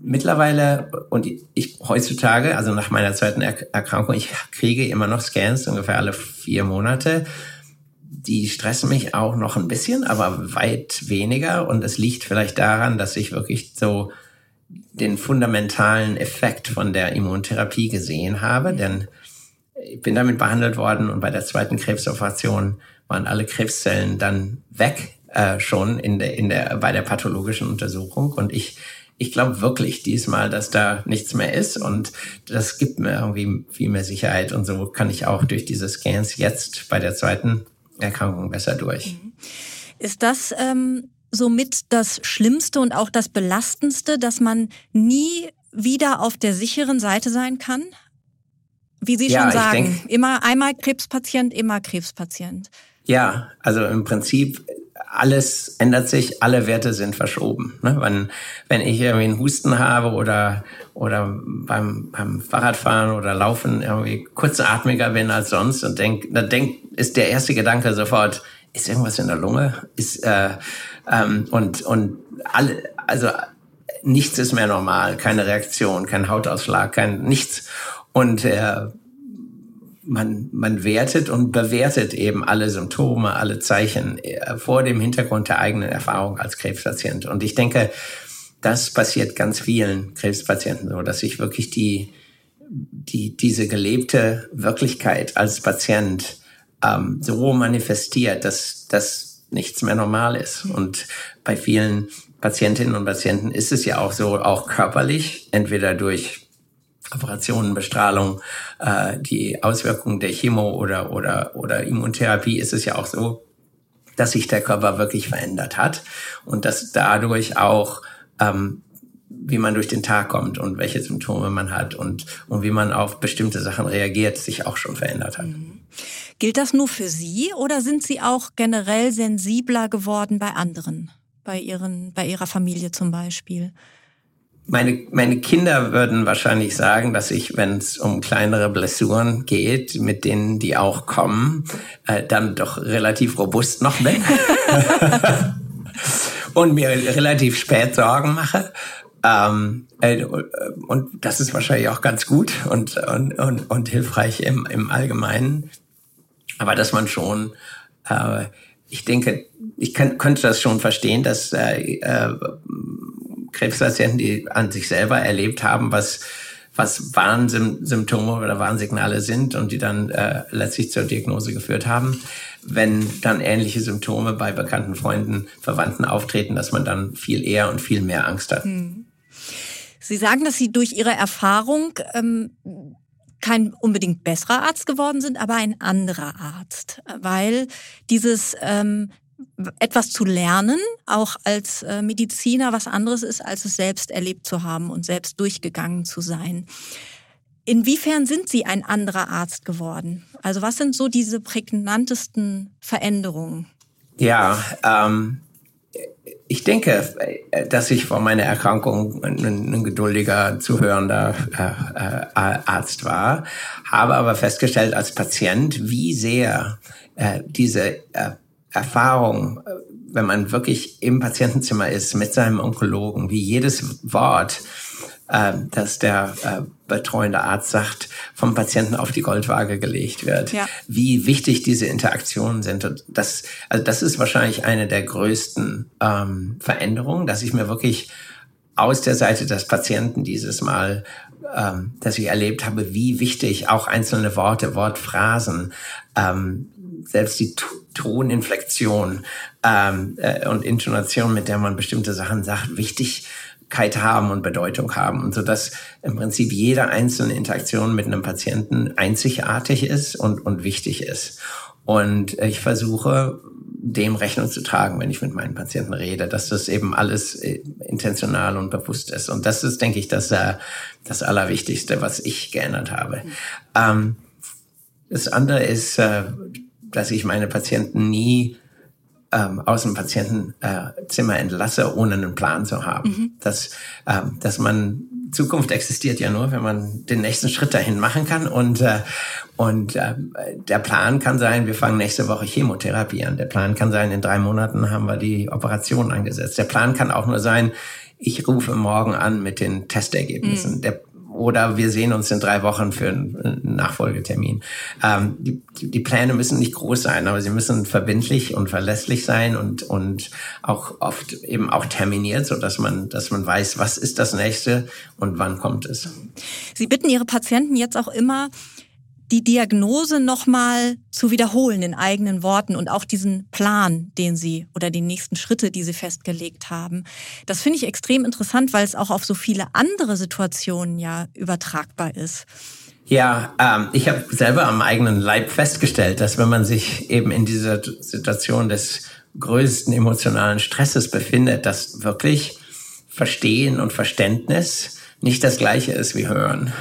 mittlerweile und ich heutzutage, also nach meiner zweiten Erkrankung, ich kriege immer noch Scans ungefähr alle vier Monate die stressen mich auch noch ein bisschen, aber weit weniger. Und es liegt vielleicht daran, dass ich wirklich so den fundamentalen Effekt von der Immuntherapie gesehen habe, denn ich bin damit behandelt worden und bei der zweiten Krebsoperation waren alle Krebszellen dann weg äh, schon in der, in der, bei der pathologischen Untersuchung. Und ich ich glaube wirklich diesmal, dass da nichts mehr ist. Und das gibt mir irgendwie viel mehr Sicherheit. Und so kann ich auch durch diese Scans jetzt bei der zweiten Erkrankung besser durch. Mhm. Ist das ähm, somit das Schlimmste und auch das Belastendste, dass man nie wieder auf der sicheren Seite sein kann? Wie Sie ja, schon sagen, denk, immer einmal Krebspatient, immer Krebspatient. Ja, also im Prinzip alles ändert sich, alle Werte sind verschoben. Ne? Wenn, wenn ich irgendwie einen Husten habe oder, oder beim, beim Fahrradfahren oder Laufen irgendwie kurzatmiger bin als sonst und denk, dann denk, ist der erste Gedanke sofort, ist irgendwas in der Lunge? Ist, äh, ähm, und, und alle, also nichts ist mehr normal, keine Reaktion, kein Hautausschlag, kein nichts. Und äh, man, man wertet und bewertet eben alle Symptome, alle Zeichen äh, vor dem Hintergrund der eigenen Erfahrung als Krebspatient. Und ich denke, das passiert ganz vielen Krebspatienten so, dass sich wirklich die, die, diese gelebte Wirklichkeit als Patient ähm, so manifestiert, dass das nichts mehr normal ist. Und bei vielen Patientinnen und Patienten ist es ja auch so, auch körperlich, entweder durch Operationen, Bestrahlung, äh, die Auswirkungen der Chemo oder, oder, oder Immuntherapie ist es ja auch so, dass sich der Körper wirklich verändert hat und dass dadurch auch, ähm, wie man durch den Tag kommt und welche Symptome man hat und, und wie man auf bestimmte Sachen reagiert, sich auch schon verändert hat. Mhm. Gilt das nur für Sie oder sind Sie auch generell sensibler geworden bei anderen, bei, ihren, bei Ihrer Familie zum Beispiel? Meine, meine Kinder würden wahrscheinlich sagen, dass ich, wenn es um kleinere Blessuren geht, mit denen die auch kommen, äh, dann doch relativ robust noch bin. und mir relativ spät Sorgen mache. Ähm, äh, und das ist wahrscheinlich auch ganz gut und, und, und, und hilfreich im, im Allgemeinen. Aber dass man schon, äh, ich denke, ich kann, könnte das schon verstehen, dass äh, äh, Krebspatienten, die an sich selber erlebt haben, was was Warnsymptome oder Warnsignale sind und die dann äh, letztlich zur Diagnose geführt haben. Wenn dann ähnliche Symptome bei bekannten Freunden, Verwandten auftreten, dass man dann viel eher und viel mehr Angst hat. Hm. Sie sagen, dass Sie durch Ihre Erfahrung ähm, kein unbedingt besserer Arzt geworden sind, aber ein anderer Arzt, weil dieses ähm, etwas zu lernen, auch als äh, Mediziner, was anderes ist, als es selbst erlebt zu haben und selbst durchgegangen zu sein. Inwiefern sind Sie ein anderer Arzt geworden? Also was sind so diese prägnantesten Veränderungen? Ja, ähm, ich denke, dass ich vor meiner Erkrankung ein, ein geduldiger, zuhörender äh, äh, Arzt war, habe aber festgestellt als Patient, wie sehr äh, diese äh, Erfahrung, wenn man wirklich im Patientenzimmer ist mit seinem Onkologen, wie jedes Wort äh, dass der äh, betreuende Arzt sagt, vom Patienten auf die Goldwaage gelegt wird. Ja. Wie wichtig diese Interaktionen sind. Und das, also das ist wahrscheinlich eine der größten ähm, Veränderungen, dass ich mir wirklich aus der Seite des Patienten dieses Mal, ähm, dass ich erlebt habe, wie wichtig auch einzelne Worte, Wortphrasen, ähm, selbst die Toninflexion ähm, äh, und Intonation, mit der man bestimmte Sachen sagt, Wichtigkeit haben und Bedeutung haben. Und so dass im Prinzip jede einzelne Interaktion mit einem Patienten einzigartig ist und, und wichtig ist. Und ich versuche, dem Rechnung zu tragen, wenn ich mit meinen Patienten rede, dass das eben alles äh, intentional und bewusst ist. Und das ist, denke ich, das, äh, das Allerwichtigste, was ich geändert habe. Ähm, das andere ist, äh, dass ich meine Patienten nie ähm, aus dem Patientenzimmer entlasse, ohne einen Plan zu haben. Mhm. Dass, ähm, dass man Zukunft existiert ja nur, wenn man den nächsten Schritt dahin machen kann. Und, äh, und äh, der Plan kann sein, wir fangen nächste Woche Chemotherapie an. Der Plan kann sein, in drei Monaten haben wir die Operation angesetzt. Der Plan kann auch nur sein, ich rufe morgen an mit den Testergebnissen. Mhm. Der oder wir sehen uns in drei Wochen für einen Nachfolgetermin. Ähm, die, die, Pläne müssen nicht groß sein, aber sie müssen verbindlich und verlässlich sein und, und auch oft eben auch terminiert, so dass man, dass man weiß, was ist das nächste und wann kommt es. Sie bitten Ihre Patienten jetzt auch immer, die Diagnose nochmal zu wiederholen in eigenen Worten und auch diesen Plan, den Sie oder die nächsten Schritte, die Sie festgelegt haben. Das finde ich extrem interessant, weil es auch auf so viele andere Situationen ja übertragbar ist. Ja, ähm, ich habe selber am eigenen Leib festgestellt, dass wenn man sich eben in dieser Situation des größten emotionalen Stresses befindet, dass wirklich Verstehen und Verständnis nicht das gleiche ist wie Hören.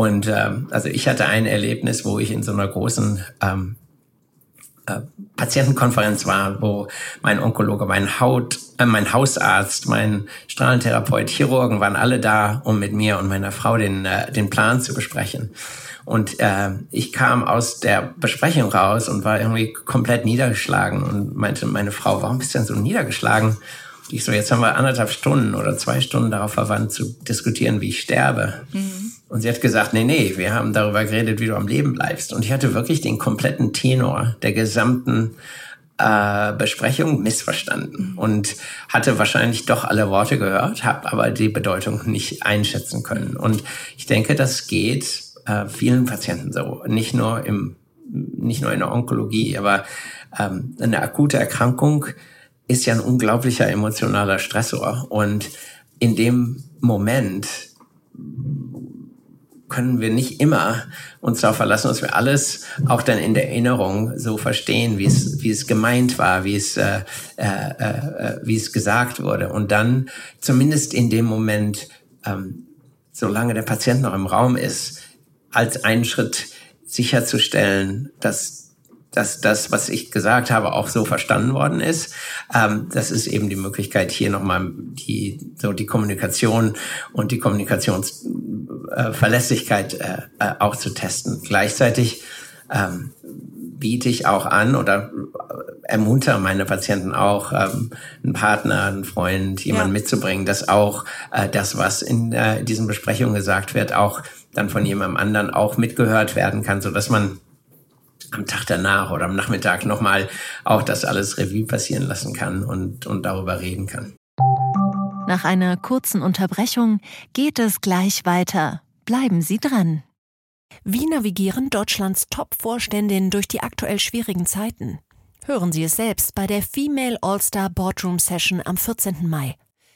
Und ähm, also ich hatte ein Erlebnis, wo ich in so einer großen ähm, äh, Patientenkonferenz war, wo mein Onkologe, mein Haut, äh, mein Hausarzt, mein Strahlentherapeut, Chirurgen waren alle da, um mit mir und meiner Frau den äh, den Plan zu besprechen. Und äh, ich kam aus der Besprechung raus und war irgendwie komplett niedergeschlagen und meinte meine Frau, warum bist du denn so niedergeschlagen? Und ich so, jetzt haben wir anderthalb Stunden oder zwei Stunden darauf verwandt zu diskutieren, wie ich sterbe. Mhm. Und sie hat gesagt, nee, nee, wir haben darüber geredet, wie du am Leben bleibst. Und ich hatte wirklich den kompletten Tenor der gesamten äh, Besprechung missverstanden und hatte wahrscheinlich doch alle Worte gehört, habe aber die Bedeutung nicht einschätzen können. Und ich denke, das geht äh, vielen Patienten so, nicht nur im nicht nur in der Onkologie, aber ähm, eine akute Erkrankung ist ja ein unglaublicher emotionaler Stressor und in dem Moment können wir nicht immer uns darauf verlassen, dass wir alles auch dann in der Erinnerung so verstehen, wie es, wie es gemeint war, wie es, äh, äh, äh, wie es gesagt wurde. Und dann zumindest in dem Moment, ähm, solange der Patient noch im Raum ist, als einen Schritt sicherzustellen, dass dass das, was ich gesagt habe, auch so verstanden worden ist. Ähm, das ist eben die Möglichkeit, hier nochmal die, so die Kommunikation und die Kommunikationsverlässlichkeit äh, äh, auch zu testen. Gleichzeitig ähm, biete ich auch an oder ermuntere meine Patienten auch, ähm, einen Partner, einen Freund, jemanden ja. mitzubringen, dass auch äh, das, was in äh, diesen Besprechungen gesagt wird, auch dann von jemandem anderen auch mitgehört werden kann, so dass man am Tag danach oder am Nachmittag nochmal auch das alles Revue passieren lassen kann und, und darüber reden kann. Nach einer kurzen Unterbrechung geht es gleich weiter. Bleiben Sie dran. Wie navigieren Deutschlands Top-Vorständinnen durch die aktuell schwierigen Zeiten? Hören Sie es selbst bei der Female All-Star Boardroom Session am 14. Mai.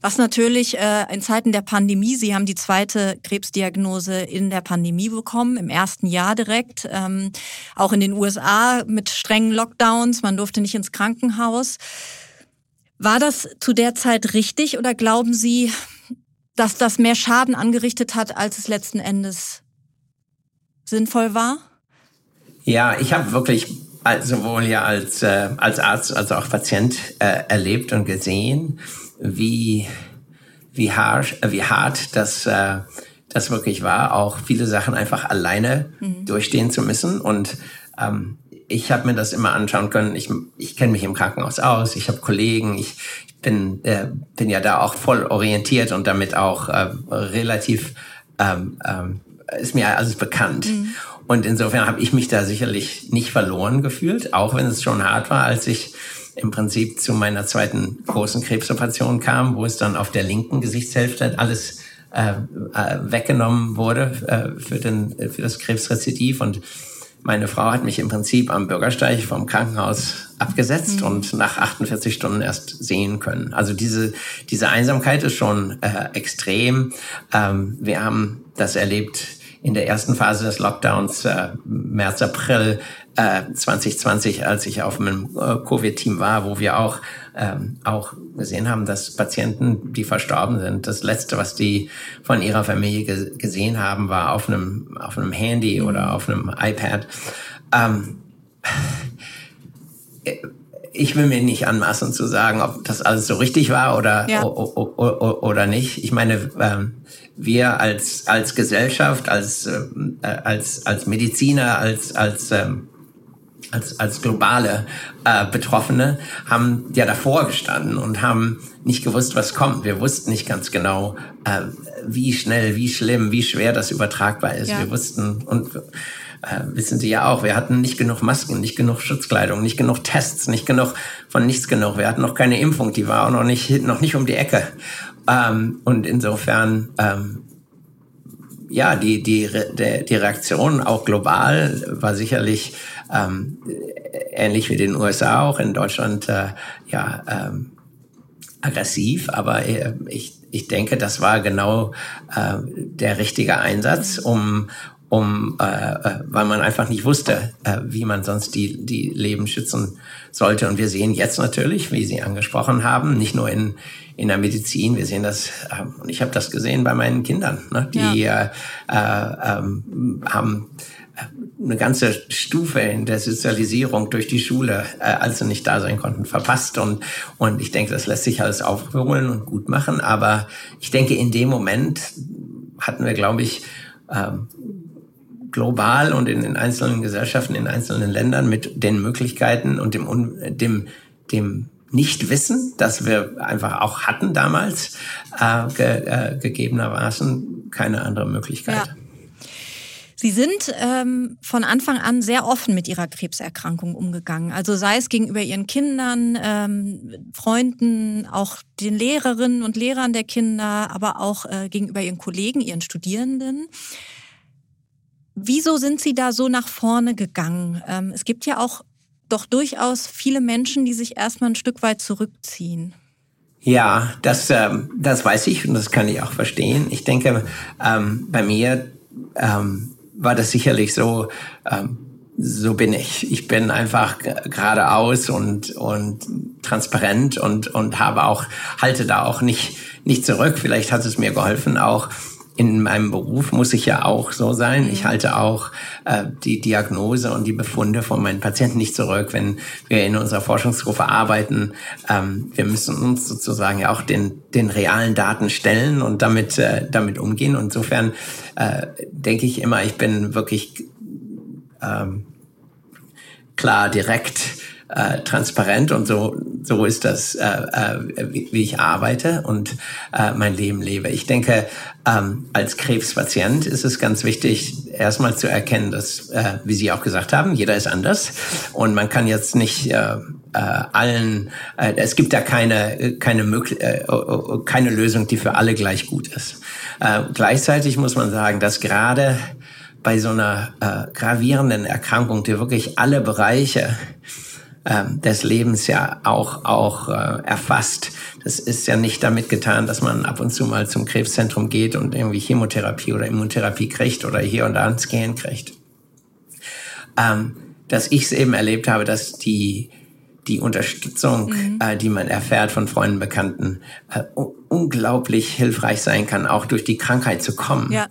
Was natürlich äh, in Zeiten der Pandemie, Sie haben die zweite Krebsdiagnose in der Pandemie bekommen, im ersten Jahr direkt, ähm, auch in den USA mit strengen Lockdowns, man durfte nicht ins Krankenhaus. War das zu der Zeit richtig oder glauben Sie, dass das mehr Schaden angerichtet hat, als es letzten Endes sinnvoll war? Ja, ich habe wirklich sowohl ja als, äh, als Arzt als auch Patient äh, erlebt und gesehen, wie, wie, harsh, äh, wie hart das, äh, das wirklich war, auch viele Sachen einfach alleine mhm. durchstehen zu müssen. Und ähm, ich habe mir das immer anschauen können. Ich, ich kenne mich im Krankenhaus aus, ich habe Kollegen, ich, ich bin, äh, bin ja da auch voll orientiert und damit auch äh, relativ ähm, ähm, ist mir alles bekannt. Mhm. Und insofern habe ich mich da sicherlich nicht verloren gefühlt, auch wenn es schon hart war, als ich im Prinzip zu meiner zweiten großen Krebsoperation kam, wo es dann auf der linken Gesichtshälfte alles äh, äh, weggenommen wurde äh, für, den, für das Krebsrezidiv. Und meine Frau hat mich im Prinzip am Bürgersteig vom Krankenhaus abgesetzt mhm. und nach 48 Stunden erst sehen können. Also diese, diese Einsamkeit ist schon äh, extrem. Ähm, wir haben das erlebt in der ersten Phase des Lockdowns, äh, März, April äh, 2020, als ich auf einem äh, Covid-Team war, wo wir auch, ähm, auch gesehen haben, dass Patienten, die verstorben sind, das Letzte, was die von ihrer Familie ge gesehen haben, war auf einem, auf einem Handy oder mhm. auf einem iPad. Ähm, ich will mir nicht anmaßen zu sagen, ob das alles so richtig war oder, ja. oder nicht. Ich meine, ähm, wir als, als Gesellschaft, als, äh, als, als Mediziner, als, als, ähm, als, als globale äh, Betroffene haben ja davor gestanden und haben nicht gewusst, was kommt. Wir wussten nicht ganz genau, äh, wie schnell, wie schlimm, wie schwer das übertragbar ist. Ja. Wir wussten und äh, wissen Sie ja auch, wir hatten nicht genug Masken, nicht genug Schutzkleidung, nicht genug Tests, nicht genug von nichts genug. Wir hatten noch keine Impfung, die war auch noch nicht, noch nicht um die Ecke. Ähm, und insofern, ähm, ja, die, die, die, die Reaktion auch global war sicherlich ähm, ähnlich wie den USA auch in Deutschland, äh, ja, ähm, aggressiv, aber äh, ich, ich denke, das war genau äh, der richtige Einsatz, um, um, äh, äh, weil man einfach nicht wusste, äh, wie man sonst die, die Leben schützen sollte. Und wir sehen jetzt natürlich, wie Sie angesprochen haben, nicht nur in, in der Medizin, wir sehen das, äh, und ich habe das gesehen bei meinen Kindern, ne, die ja. äh, äh, ähm, haben äh, eine ganze Stufe in der Sozialisierung durch die Schule, äh, als sie nicht da sein konnten, verpasst. Und, und ich denke, das lässt sich alles aufholen und gut machen. Aber ich denke, in dem Moment hatten wir, glaube ich, ähm, global und in den einzelnen Gesellschaften, in einzelnen Ländern mit den Möglichkeiten und dem, dem, dem Nichtwissen, das wir einfach auch hatten damals, äh, ge, äh, gegebenermaßen keine andere Möglichkeit. Ja. Sie sind ähm, von Anfang an sehr offen mit Ihrer Krebserkrankung umgegangen. Also sei es gegenüber Ihren Kindern, ähm, Freunden, auch den Lehrerinnen und Lehrern der Kinder, aber auch äh, gegenüber Ihren Kollegen, Ihren Studierenden. Wieso sind Sie da so nach vorne gegangen? Ähm, es gibt ja auch doch durchaus viele Menschen, die sich erstmal ein Stück weit zurückziehen. Ja, das, ähm, das weiß ich und das kann ich auch verstehen. Ich denke, ähm, bei mir ähm, war das sicherlich so, ähm, so bin ich. Ich bin einfach geradeaus und, und transparent und, und habe auch, halte da auch nicht, nicht zurück. Vielleicht hat es mir geholfen, auch in meinem Beruf muss ich ja auch so sein. Ich mhm. halte auch äh, die Diagnose und die Befunde von meinen Patienten nicht zurück, wenn wir in unserer Forschungsgruppe arbeiten. Ähm, wir müssen uns sozusagen ja auch den, den realen Daten stellen und damit, äh, damit umgehen. Und insofern äh, denke ich immer, ich bin wirklich ähm, klar, direkt äh, transparent und so so ist das, äh, äh, wie, wie ich arbeite und äh, mein Leben lebe. Ich denke, ähm, als Krebspatient ist es ganz wichtig, erstmal zu erkennen, dass, äh, wie Sie auch gesagt haben, jeder ist anders und man kann jetzt nicht äh, äh, allen, äh, es gibt da keine keine äh, keine Lösung, die für alle gleich gut ist. Äh, gleichzeitig muss man sagen, dass gerade bei so einer äh, gravierenden Erkrankung, die wirklich alle Bereiche ähm, des Lebens ja auch, auch äh, erfasst. Das ist ja nicht damit getan, dass man ab und zu mal zum Krebszentrum geht und irgendwie Chemotherapie oder Immuntherapie kriegt oder hier und da einen Scan kriegt. Ähm, dass ich es eben erlebt habe, dass die die Unterstützung, mhm. äh, die man erfährt von Freunden, Bekannten, äh, unglaublich hilfreich sein kann, auch durch die Krankheit zu kommen. Ja.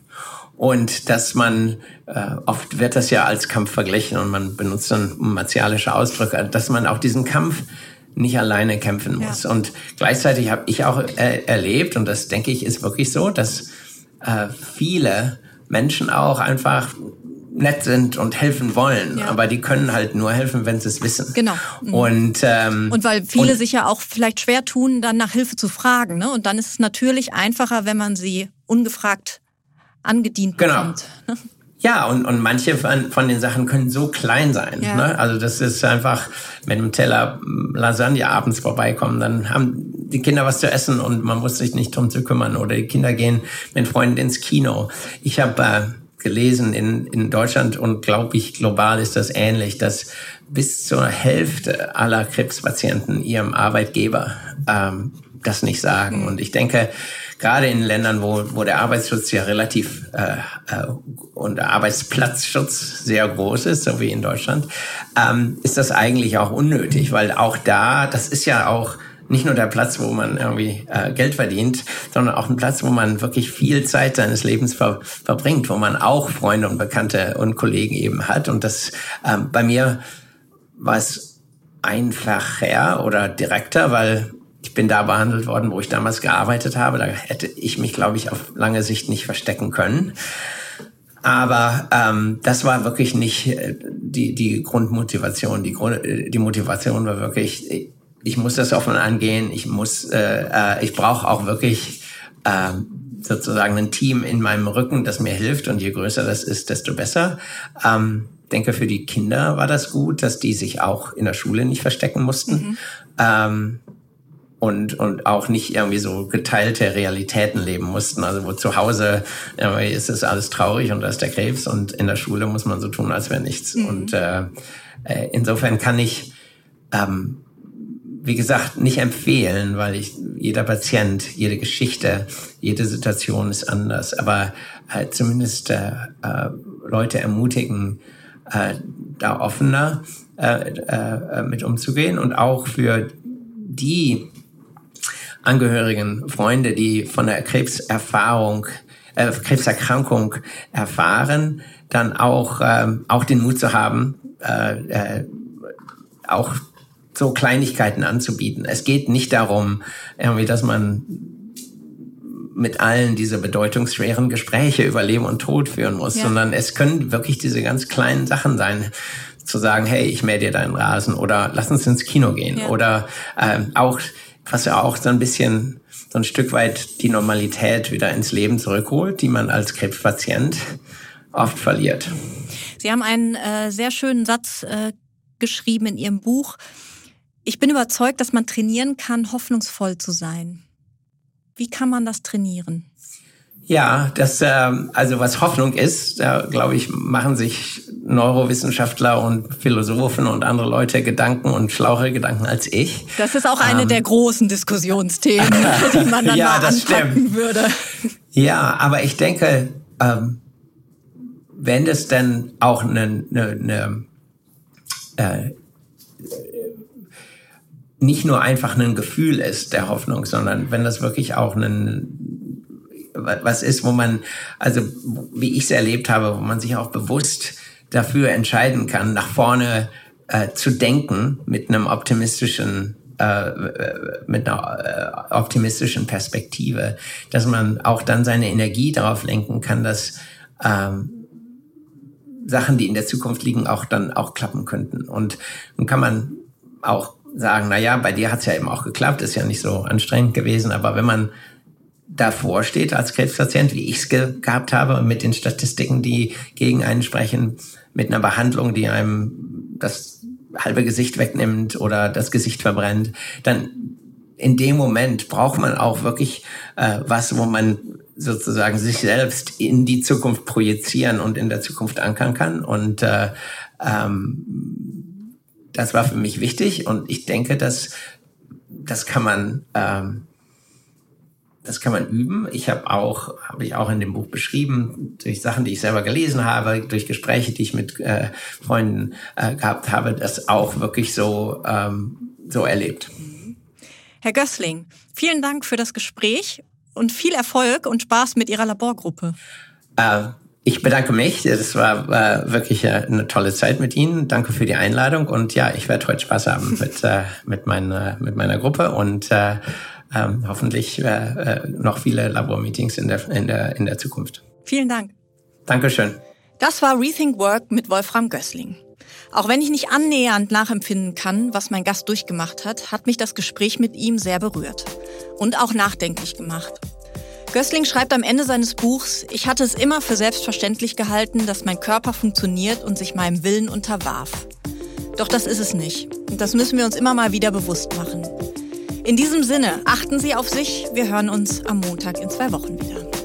Und dass man, äh, oft wird das ja als Kampf verglichen und man benutzt dann martialische Ausdrücke, dass man auch diesen Kampf nicht alleine kämpfen muss. Ja. Und gleichzeitig habe ich auch äh, erlebt, und das denke ich ist wirklich so, dass äh, viele Menschen auch einfach nett sind und helfen wollen, ja. aber die können halt nur helfen, wenn sie es wissen. Genau. Mhm. Und ähm, und weil viele und, sich ja auch vielleicht schwer tun, dann nach Hilfe zu fragen, ne? Und dann ist es natürlich einfacher, wenn man sie ungefragt angedient genau. bekommt. Ne? Ja, und, und manche von, von den Sachen können so klein sein. Ja. Ne? Also das ist einfach, mit einem Teller Lasagne abends vorbeikommen, dann haben die Kinder was zu essen und man muss sich nicht drum zu kümmern. Oder die Kinder gehen mit Freunden ins Kino. Ich habe äh, gelesen in, in Deutschland und glaube ich, global ist das ähnlich, dass bis zur Hälfte aller Krebspatienten ihrem Arbeitgeber ähm, das nicht sagen. Mhm. Und ich denke, gerade in Ländern, wo, wo der Arbeitsschutz ja relativ äh, äh, und der Arbeitsplatzschutz sehr groß ist, so wie in Deutschland, ähm, ist das eigentlich auch unnötig, weil auch da, das ist ja auch nicht nur der Platz, wo man irgendwie äh, Geld verdient, sondern auch ein Platz, wo man wirklich viel Zeit seines Lebens ver verbringt, wo man auch Freunde und Bekannte und Kollegen eben hat. Und das ähm, bei mir war es einfacher oder direkter, weil ich bin da behandelt worden, wo ich damals gearbeitet habe. Da hätte ich mich, glaube ich, auf lange Sicht nicht verstecken können. Aber ähm, das war wirklich nicht äh, die, die Grundmotivation. Die, Grund, äh, die Motivation war wirklich, ich muss das offen angehen. Ich muss, äh, äh, ich brauche auch wirklich äh, sozusagen ein Team in meinem Rücken, das mir hilft. Und je größer das ist, desto besser. Ähm, denke, für die Kinder war das gut, dass die sich auch in der Schule nicht verstecken mussten. Mhm. Ähm, und, und auch nicht irgendwie so geteilte Realitäten leben mussten. Also wo zu Hause irgendwie ist es alles traurig und da ist der Krebs und in der Schule muss man so tun, als wäre nichts. Mhm. Und äh, äh, insofern kann ich, ähm, wie gesagt, nicht empfehlen, weil ich jeder Patient, jede Geschichte, jede Situation ist anders. Aber äh, zumindest äh, äh, Leute ermutigen, äh, da offener äh, äh, mit umzugehen und auch für die Angehörigen, Freunde, die von der Krebserfahrung, äh, Krebserkrankung erfahren, dann auch, ähm, auch den Mut zu haben, äh, äh, auch so Kleinigkeiten anzubieten. Es geht nicht darum, irgendwie, dass man mit allen diese bedeutungsschweren Gespräche über Leben und Tod führen muss, ja. sondern es können wirklich diese ganz kleinen Sachen sein, zu sagen, hey, ich mähe dir deinen Rasen oder lass uns ins Kino gehen ja. oder ähm, auch was ja auch so ein bisschen so ein Stück weit die Normalität wieder ins Leben zurückholt, die man als Krebspatient oft verliert. Sie haben einen äh, sehr schönen Satz äh, geschrieben in Ihrem Buch. Ich bin überzeugt, dass man trainieren kann, hoffnungsvoll zu sein. Wie kann man das trainieren? Ja, das ähm, also was Hoffnung ist, da glaube ich, machen sich Neurowissenschaftler und Philosophen und andere Leute Gedanken und schlauere Gedanken als ich. Das ist auch eine ähm, der großen Diskussionsthemen, die man dann ja, mal anpacken stimmt. würde. Ja, aber ich denke, ähm, wenn es denn auch eine, eine, eine äh, nicht nur einfach ein Gefühl ist der Hoffnung, sondern wenn das wirklich auch ein was ist, wo man, also wie ich es erlebt habe, wo man sich auch bewusst dafür entscheiden kann, nach vorne äh, zu denken mit einem optimistischen äh, mit einer äh, optimistischen Perspektive, dass man auch dann seine Energie darauf lenken kann, dass ähm, Sachen, die in der Zukunft liegen, auch dann auch klappen könnten. Und dann kann man auch sagen, na ja, bei dir hat's ja eben auch geklappt, ist ja nicht so anstrengend gewesen, aber wenn man davor steht als Krebspatient, wie ich es ge gehabt habe, und mit den Statistiken, die gegen einen sprechen, mit einer Behandlung, die einem das halbe Gesicht wegnimmt oder das Gesicht verbrennt, dann in dem Moment braucht man auch wirklich äh, was, wo man sozusagen sich selbst in die Zukunft projizieren und in der Zukunft ankern kann. Und äh, ähm, das war für mich wichtig und ich denke, dass das kann man ähm, das kann man üben. Ich habe auch, habe ich auch in dem Buch beschrieben, durch Sachen, die ich selber gelesen habe, durch Gespräche, die ich mit äh, Freunden äh, gehabt habe, das auch wirklich so, ähm, so erlebt. Herr Gößling, vielen Dank für das Gespräch und viel Erfolg und Spaß mit Ihrer Laborgruppe. Äh, Ich bedanke mich. Das war, war wirklich eine tolle Zeit mit Ihnen. Danke für die Einladung. Und ja, ich werde heute Spaß haben mit, äh, mit, meiner, mit meiner Gruppe und äh, ähm, hoffentlich äh, äh, noch viele Labormeetings in der, in, der, in der Zukunft. Vielen Dank. Dankeschön. Das war Rethink Work mit Wolfram Gößling. Auch wenn ich nicht annähernd nachempfinden kann, was mein Gast durchgemacht hat, hat mich das Gespräch mit ihm sehr berührt und auch nachdenklich gemacht. Gößling schreibt am Ende seines Buchs, ich hatte es immer für selbstverständlich gehalten, dass mein Körper funktioniert und sich meinem Willen unterwarf. Doch das ist es nicht. Und das müssen wir uns immer mal wieder bewusst machen. In diesem Sinne, achten Sie auf sich. Wir hören uns am Montag in zwei Wochen wieder.